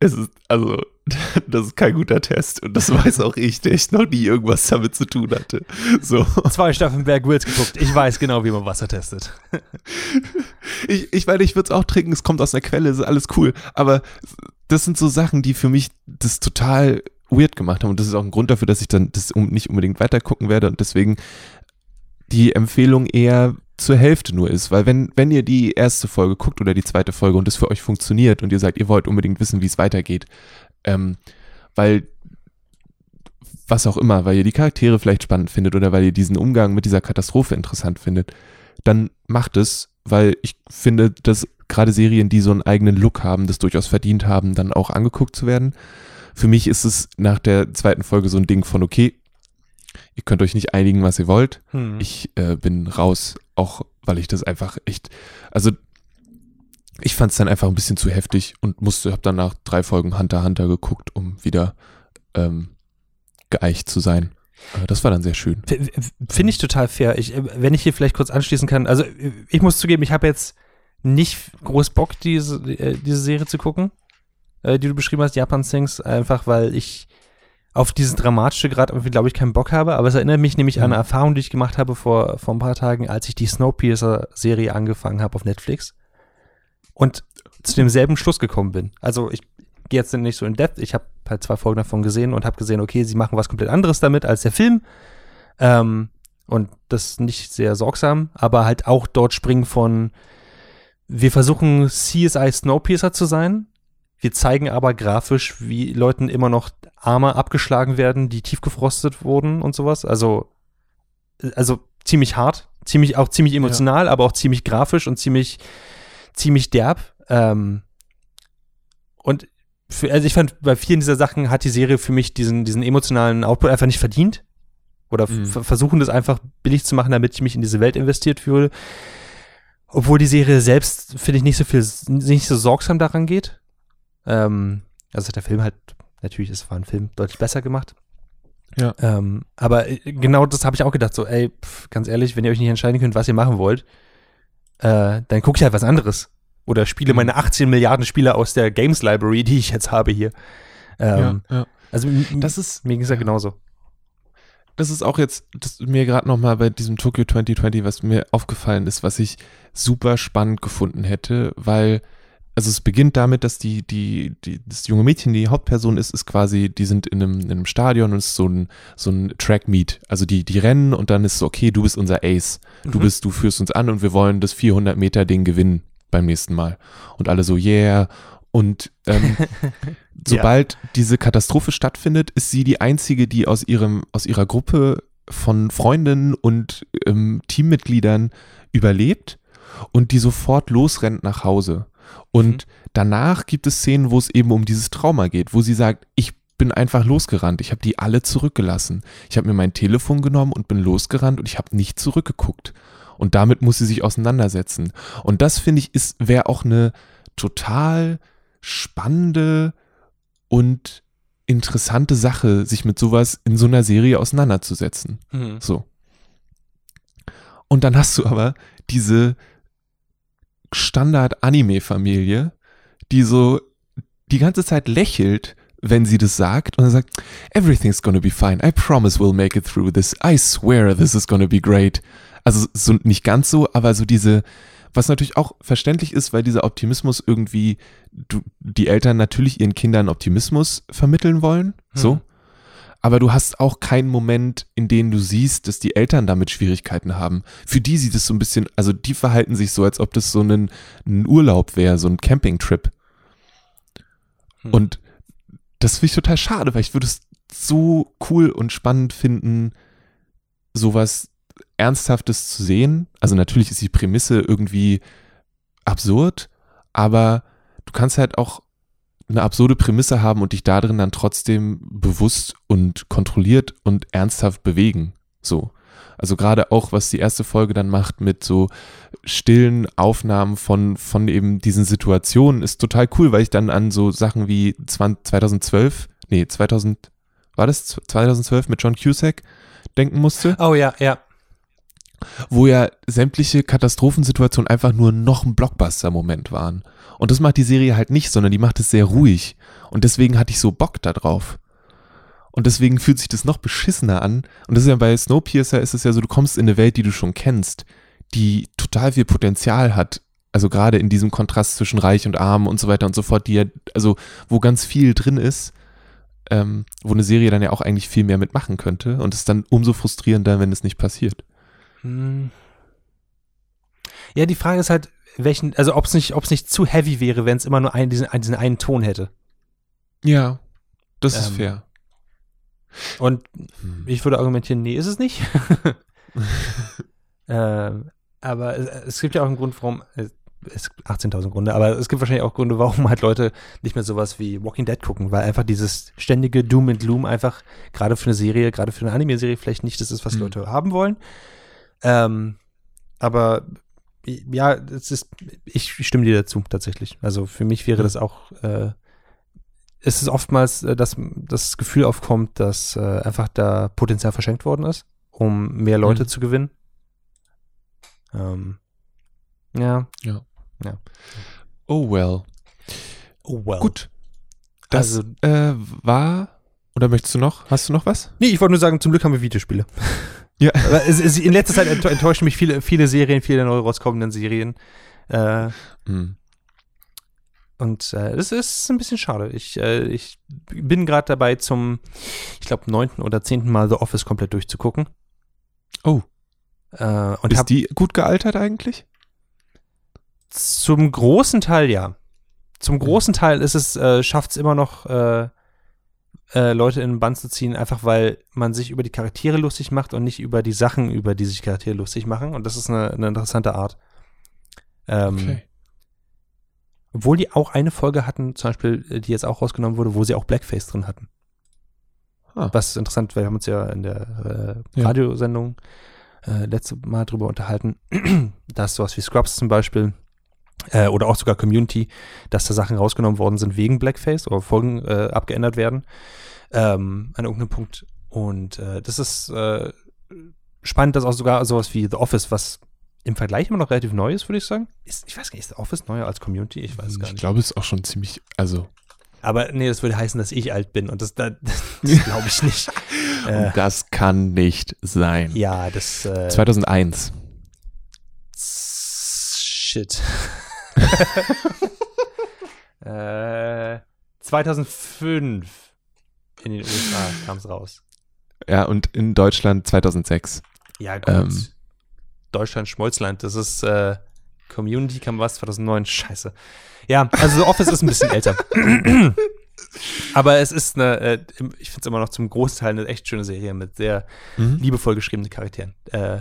es ist, also, das ist kein guter Test. Und das weiß auch ich, der ich noch nie irgendwas damit zu tun hatte. So. Zwei Staffeln Bear Grylls geguckt. Ich weiß genau, wie man Wasser testet. ich, ich meine, ich würde es auch trinken, es kommt aus der Quelle, ist alles cool. Aber das sind so Sachen, die für mich das total weird gemacht haben. Und das ist auch ein Grund dafür, dass ich dann das nicht unbedingt weitergucken werde. Und deswegen die Empfehlung eher zur Hälfte nur ist, weil wenn, wenn ihr die erste Folge guckt oder die zweite Folge und das für euch funktioniert und ihr sagt, ihr wollt unbedingt wissen, wie es weitergeht, ähm, weil was auch immer, weil ihr die Charaktere vielleicht spannend findet oder weil ihr diesen Umgang mit dieser Katastrophe interessant findet, dann macht es, weil ich finde, dass gerade Serien, die so einen eigenen Look haben, das durchaus verdient haben, dann auch angeguckt zu werden. Für mich ist es nach der zweiten Folge so ein Ding von, okay, ihr könnt euch nicht einigen, was ihr wollt. Hm. Ich äh, bin raus, auch weil ich das einfach echt, also ich fand es dann einfach ein bisschen zu heftig und musste, habe dann nach drei Folgen Hunter Hunter geguckt, um wieder ähm, geeicht zu sein. Das war dann sehr schön. Finde ich total fair. Ich, äh, wenn ich hier vielleicht kurz anschließen kann, also ich muss zugeben, ich habe jetzt nicht groß Bock, diese, äh, diese Serie zu gucken, äh, die du beschrieben hast, Japan Things, einfach weil ich auf dieses Dramatische gerade irgendwie, glaube ich, keinen Bock habe. Aber es erinnert mich nämlich mhm. an eine Erfahrung, die ich gemacht habe vor, vor ein paar Tagen, als ich die Snowpiercer-Serie angefangen habe auf Netflix und zu demselben Schluss gekommen bin. Also ich gehe jetzt nicht so in Depth. Ich habe halt zwei Folgen davon gesehen und habe gesehen, okay, sie machen was komplett anderes damit als der Film. Ähm, und das nicht sehr sorgsam, aber halt auch dort springen von, wir versuchen CSI Snowpiercer zu sein. Wir zeigen aber grafisch, wie Leuten immer noch Arme abgeschlagen werden, die tiefgefrostet wurden und sowas. Also, also ziemlich hart, ziemlich, auch ziemlich emotional, ja. aber auch ziemlich grafisch und ziemlich ziemlich derb. Ähm, und für, also ich fand, bei vielen dieser Sachen hat die Serie für mich diesen, diesen emotionalen Output einfach nicht verdient. Oder mhm. versuchen das einfach billig zu machen, damit ich mich in diese Welt investiert fühle. Obwohl die Serie selbst, finde ich, nicht so viel, nicht so sorgsam daran geht. Ähm, also der Film halt, natürlich, es war ein Film deutlich besser gemacht. Ja. Ähm, aber äh, genau das habe ich auch gedacht, so, ey, pff, ganz ehrlich, wenn ihr euch nicht entscheiden könnt, was ihr machen wollt, äh, dann gucke ich halt was anderes. Oder spiele mhm. meine 18 Milliarden Spiele aus der Games Library, die ich jetzt habe hier. Ähm, ja, ja. Also das ist, mir ging es ja genauso. Das ist auch jetzt, das mir gerade nochmal bei diesem Tokyo 2020, was mir aufgefallen ist, was ich super spannend gefunden hätte, weil also es beginnt damit, dass die, die, die, das junge Mädchen, die Hauptperson ist, ist quasi, die sind in einem, in einem Stadion und es ist so ein, so ein Track-Meet. Also die, die rennen und dann ist es so, okay, du bist unser Ace. Du mhm. bist, du führst uns an und wir wollen das 400 Meter Ding gewinnen beim nächsten Mal. Und alle so, yeah. Und ähm, sobald ja. diese Katastrophe stattfindet, ist sie die einzige, die aus ihrem, aus ihrer Gruppe von Freundinnen und ähm, Teammitgliedern überlebt und die sofort losrennt nach Hause. Und mhm. danach gibt es Szenen, wo es eben um dieses Trauma geht, wo sie sagt, ich bin einfach losgerannt. Ich habe die alle zurückgelassen. Ich habe mir mein Telefon genommen und bin losgerannt und ich habe nicht zurückgeguckt. Und damit muss sie sich auseinandersetzen. Und das finde ich ist wäre auch eine total spannende und interessante Sache, sich mit sowas in so einer Serie auseinanderzusetzen. Mhm. So. Und dann hast du aber diese Standard-Anime-Familie, die so die ganze Zeit lächelt, wenn sie das sagt und dann sagt, everything's gonna be fine. I promise we'll make it through this. I swear this is gonna be great. Also so nicht ganz so, aber so diese, was natürlich auch verständlich ist, weil dieser Optimismus irgendwie, du, die Eltern natürlich ihren Kindern Optimismus vermitteln wollen, so. Aber du hast auch keinen Moment, in dem du siehst, dass die Eltern damit Schwierigkeiten haben. Für die sieht es so ein bisschen, also die verhalten sich so, als ob das so ein, ein Urlaub wäre, so ein Campingtrip. Hm. Und das finde ich total schade, weil ich würde es so cool und spannend finden, sowas Ernsthaftes zu sehen. Also natürlich ist die Prämisse irgendwie absurd, aber du kannst halt auch eine absurde Prämisse haben und dich da drin dann trotzdem bewusst und kontrolliert und ernsthaft bewegen. So. Also gerade auch, was die erste Folge dann macht mit so stillen Aufnahmen von, von eben diesen Situationen, ist total cool, weil ich dann an so Sachen wie 2012, nee, 2000, war das 2012 mit John Cusack denken musste. Oh ja, ja. Wo ja sämtliche Katastrophensituationen einfach nur noch ein Blockbuster-Moment waren. Und das macht die Serie halt nicht, sondern die macht es sehr ruhig. Und deswegen hatte ich so Bock da drauf. Und deswegen fühlt sich das noch beschissener an. Und das ist ja bei Snowpiercer ist es ja so, du kommst in eine Welt, die du schon kennst, die total viel Potenzial hat. Also gerade in diesem Kontrast zwischen Reich und Arm und so weiter und so fort, die ja, also wo ganz viel drin ist, ähm, wo eine Serie dann ja auch eigentlich viel mehr mitmachen könnte. Und es ist dann umso frustrierender, wenn es nicht passiert. Hm. Ja, die Frage ist halt, welchen, also ob es nicht, ob es nicht zu heavy wäre, wenn es immer nur einen, diesen, diesen einen Ton hätte. Ja, das ist Ähm, fair. Und Hm. ich würde argumentieren, nee, ist es nicht. ähm, aber es, es gibt ja auch einen Grund, warum, es gibt 18.000 Gründe, aber es gibt wahrscheinlich auch Gründe, warum halt Leute nicht mehr sowas wie Walking Dead gucken, weil einfach dieses ständige Doom and Gloom einfach gerade für eine Serie, gerade für eine Anime-Serie vielleicht nicht das ist, was Mhm. Leute haben wollen. Ähm, aber ja, es ist, ich stimme dir dazu tatsächlich. Also für mich wäre Ja. das auch, äh, es ist oftmals, äh, dass das Gefühl aufkommt, dass äh, einfach da Potenzial verschenkt worden ist, um mehr Leute Mhm. zu gewinnen. Ähm, ja. Oh well. Oh well. Gut. Das Also- äh, war. Oder möchtest du noch? Hast du noch was? Nee, ich wollte nur sagen, zum Glück haben wir Videospiele. Ja. Aber es, es, in letzter Zeit enttäu- enttäuschen mich viele, viele Serien, viele neu rauskommenden Serien. Äh, Hm. Und äh, das ist ein bisschen schade. Ich, äh, ich bin gerade dabei, zum, ich glaube, neunten oder zehnten Mal The Office komplett durchzugucken. Oh. Äh, und Ist hab die gut gealtert eigentlich? zum großen Teil ja. Zum großen Teil ist es, äh, schafft es immer noch, äh, äh, Leute in den Bann zu ziehen, einfach weil man sich über die Charaktere lustig macht und nicht über die Sachen, über die sich Charaktere lustig machen. Und das ist eine, eine interessante Art. Ähm, Obwohl die auch eine Folge hatten, zum Beispiel, äh, die jetzt auch rausgenommen wurde, wo sie auch Blackface drin hatten. Ah. Was interessant, weil wir haben uns ja in der äh. Radiosendung äh, letzte Mal drüber unterhalten, dass sowas wie Scrubs zum Beispiel äh, oder auch sogar Community, dass da Sachen rausgenommen worden sind wegen Blackface oder Folgen äh, abgeändert werden ähm, an irgendeinem Punkt. Und äh, das ist äh, spannend, dass auch sogar sowas wie The Office, was im Vergleich immer noch relativ neu ist, würde ich sagen. Ist, ich weiß gar nicht, ist The Office neuer als Community? Ich weiß gar Ich nicht. glaube, es ist auch schon ziemlich. Also, Aber nee, das würde heißen, dass ich alt bin und das, das, das glaube ich nicht. äh, das kann nicht sein. ja, das äh, 2001. Shit. äh, 2005 in den USA kam es raus. Ja, und in Deutschland 2006. Ja, gut. Ähm. Deutschland, Schmolzland, das ist äh, Community kam was 2009, scheiße. Ja, also The Office ist ein bisschen älter. Aber es ist eine, äh, ich finde es immer noch zum Großteil eine echt schöne Serie mit sehr Mhm. liebevoll geschriebenen Charakteren. Äh,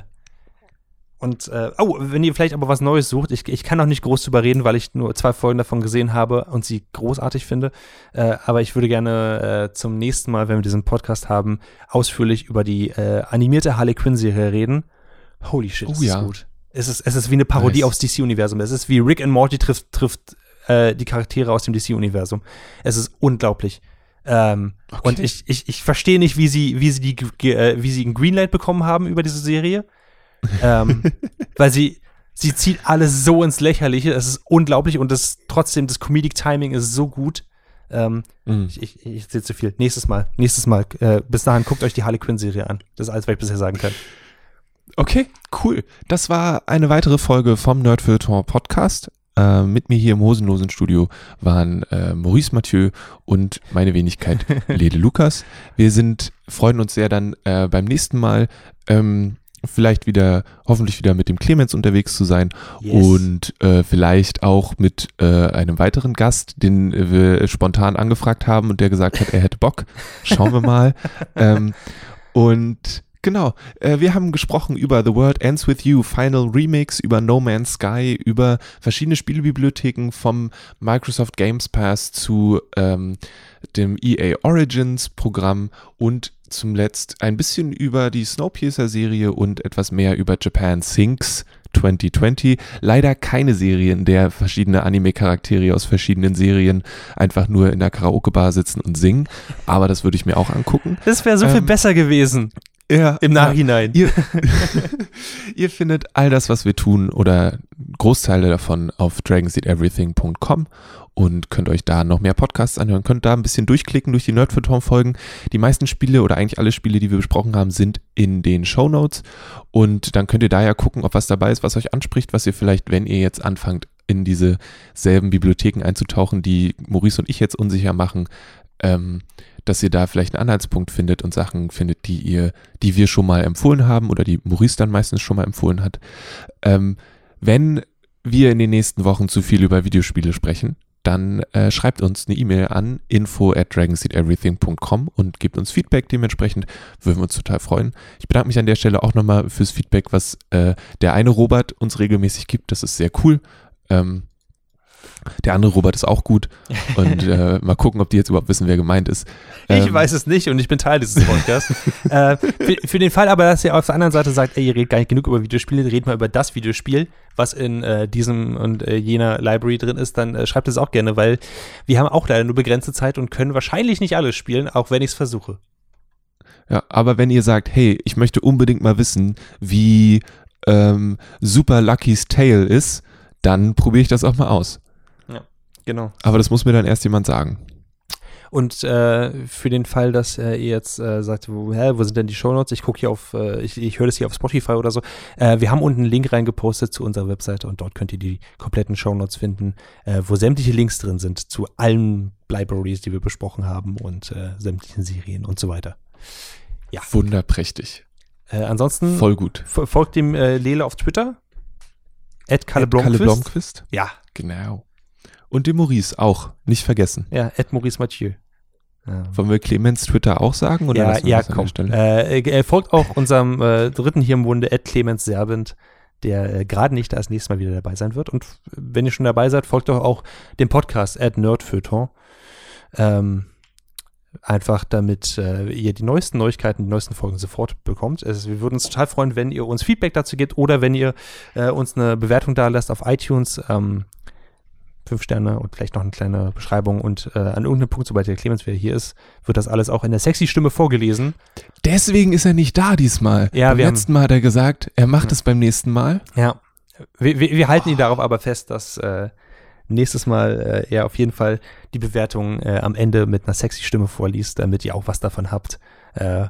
und, äh, oh, wenn ihr vielleicht aber was Neues sucht, ich, ich kann auch nicht groß drüber reden, weil ich nur zwei Folgen davon gesehen habe und sie großartig finde. Äh, aber ich würde gerne äh, zum nächsten Mal, wenn wir diesen Podcast haben, ausführlich über die äh, animierte Harley Quinn-Serie reden. Holy shit, Oh ist ja. gut. Es ist, es ist wie eine Parodie Nice. aufs DC-Universum. Es ist wie Rick and Morty trifft, trifft äh, die Charaktere aus dem DC-Universum. Es ist unglaublich. Ähm, Okay. Und ich, ich, ich verstehe nicht, wie sie, wie sie die, äh, wie sie ein Greenlight bekommen haben über diese Serie. Ähm, weil sie, sie zieht alles so ins Lächerliche. Es ist unglaublich und das trotzdem, das Comedic Timing ist so gut. Ähm, Mhm. ich, ich, ich erzähle zu viel. Nächstes Mal. Nächstes Mal. Äh, bis dahin guckt euch die Harley Quinn-Serie an. Das ist alles, was ich bisher sagen kann. Okay, cool. Das war eine weitere Folge vom Nerdfilter Podcast. Äh, mit mir hier im hosenlosen Studio waren äh, Maurice Mathieu und meine Wenigkeit Lede Lukas. Wir sind, freuen uns sehr dann äh, beim nächsten Mal ähm, vielleicht wieder, hoffentlich wieder mit dem Clemens unterwegs zu sein und äh, vielleicht auch mit äh, einem weiteren Gast, den wir spontan angefragt haben und der gesagt hat, er hätte Bock. Schauen wir mal. ähm, und genau, äh, wir haben gesprochen über The World Ends With You, Final Remix, über No Man's Sky, über verschiedene Spielebibliotheken vom Microsoft Games Pass zu ähm, dem EA Origins Programm und zum Letzt ein bisschen über die Snowpiercer-Serie und etwas mehr über Japan Sinks 2020. Leider keine Serie, in der verschiedene Anime-Charaktere aus verschiedenen Serien einfach nur in der Karaoke-Bar sitzen und singen, aber das würde ich mir auch angucken. Das wäre so viel Ähm, besser gewesen. Ja, im Nachhinein. Ihr, ihr findet all das, was wir tun oder Großteile davon auf dragonseedeverything.com und könnt euch da noch mehr Podcasts anhören, könnt da ein bisschen durchklicken durch die Nerdfilter-Folgen. Die meisten Spiele oder eigentlich alle Spiele, die wir besprochen haben, sind in den Show Notes und dann könnt ihr da ja gucken, ob was dabei ist, was euch anspricht, was ihr vielleicht, wenn ihr jetzt anfangt, in diese selben Bibliotheken einzutauchen, die Maurice und ich jetzt unsicher machen, ähm, dass ihr da vielleicht einen Anhaltspunkt findet und Sachen findet, die ihr, die wir schon mal empfohlen haben oder die Maurice dann meistens schon mal empfohlen hat. Ähm, wenn wir in den nächsten Wochen zu viel über Videospiele sprechen, dann äh, schreibt uns eine E-Mail an info at dragonseedeverything.com und gebt uns Feedback dementsprechend. Würden wir uns total freuen. Ich bedanke mich an der Stelle auch nochmal fürs Feedback, was äh, der eine Robert uns regelmäßig gibt. Das ist sehr cool. Ähm, der andere Robert ist auch gut. Und äh, mal gucken, ob die jetzt überhaupt wissen, wer gemeint ist. Ich Ähm, weiß es nicht und ich bin Teil dieses Podcasts. äh, für, für den Fall aber, dass ihr auf der anderen Seite sagt, ey, ihr redet gar nicht genug über Videospiele, redet mal über das Videospiel, was in äh, diesem und äh, jener Library drin ist, dann äh, schreibt es auch gerne, weil wir haben auch leider nur begrenzte Zeit und können wahrscheinlich nicht alles spielen, auch wenn ich es versuche. Ja, aber wenn ihr sagt, hey, ich möchte unbedingt mal wissen, wie ähm, Super Lucky's Tale ist, dann probiere ich das auch mal aus. Genau. Aber das muss mir dann erst jemand sagen. Und äh, für den Fall, dass äh, ihr jetzt äh, sagt, wo, hä, wo sind denn die Shownotes? Ich gucke hier auf, äh, ich, ich höre das hier auf Spotify oder so. Äh, wir haben unten einen Link reingepostet zu unserer Webseite und dort könnt ihr die kompletten Shownotes finden, äh, wo sämtliche Links drin sind zu allen Libraries, die wir besprochen haben und sämtlichen Serien und so weiter. Ja. Wunderprächtig. Ansonsten Voll gut. fo- folgt dem Lele auf Twitter. At Kalle. Blomqvist. Ja, Genau. Und dem Maurice auch. Nicht vergessen. ja, at Maurice Mathieu. Ja. Wollen wir Clemens Twitter auch sagen? Oder ja, ja, komm. Äh, er folgt auch unserem äh, dritten hier im Bunde, Ed Clemens Serbent, der äh, gerade nicht das nächste Mal wieder dabei sein wird. Und wenn ihr schon dabei seid, folgt doch auch dem Podcast Ed Nerdfeuilleton. Ähm, einfach damit äh, ihr die neuesten Neuigkeiten, die neuesten Folgen sofort bekommt. Also wir würden uns total freuen, wenn ihr uns Feedback dazu gebt oder wenn ihr äh, uns eine Bewertung da lasst auf iTunes. Ähm, fünf Sterne und vielleicht noch eine kleine Beschreibung und äh, an irgendeinem Punkt, sobald der Clemens wieder hier ist, wird das alles auch in der sexy Stimme vorgelesen. Deswegen ist er nicht da diesmal. Ja, beim letzten Mal hat er gesagt, er macht es beim nächsten Mal. Ja. Wir, wir, wir halten ihn darauf aber fest, dass äh, nächstes Mal äh, er auf jeden Fall die Bewertung äh, am Ende mit einer sexy Stimme vorliest, damit ihr auch was davon habt. Äh,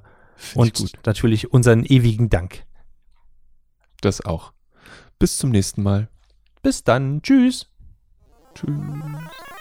und natürlich unseren ewigen Dank. Das auch. Bis zum nächsten Mal. Bis dann. Tschüss. Tschüss.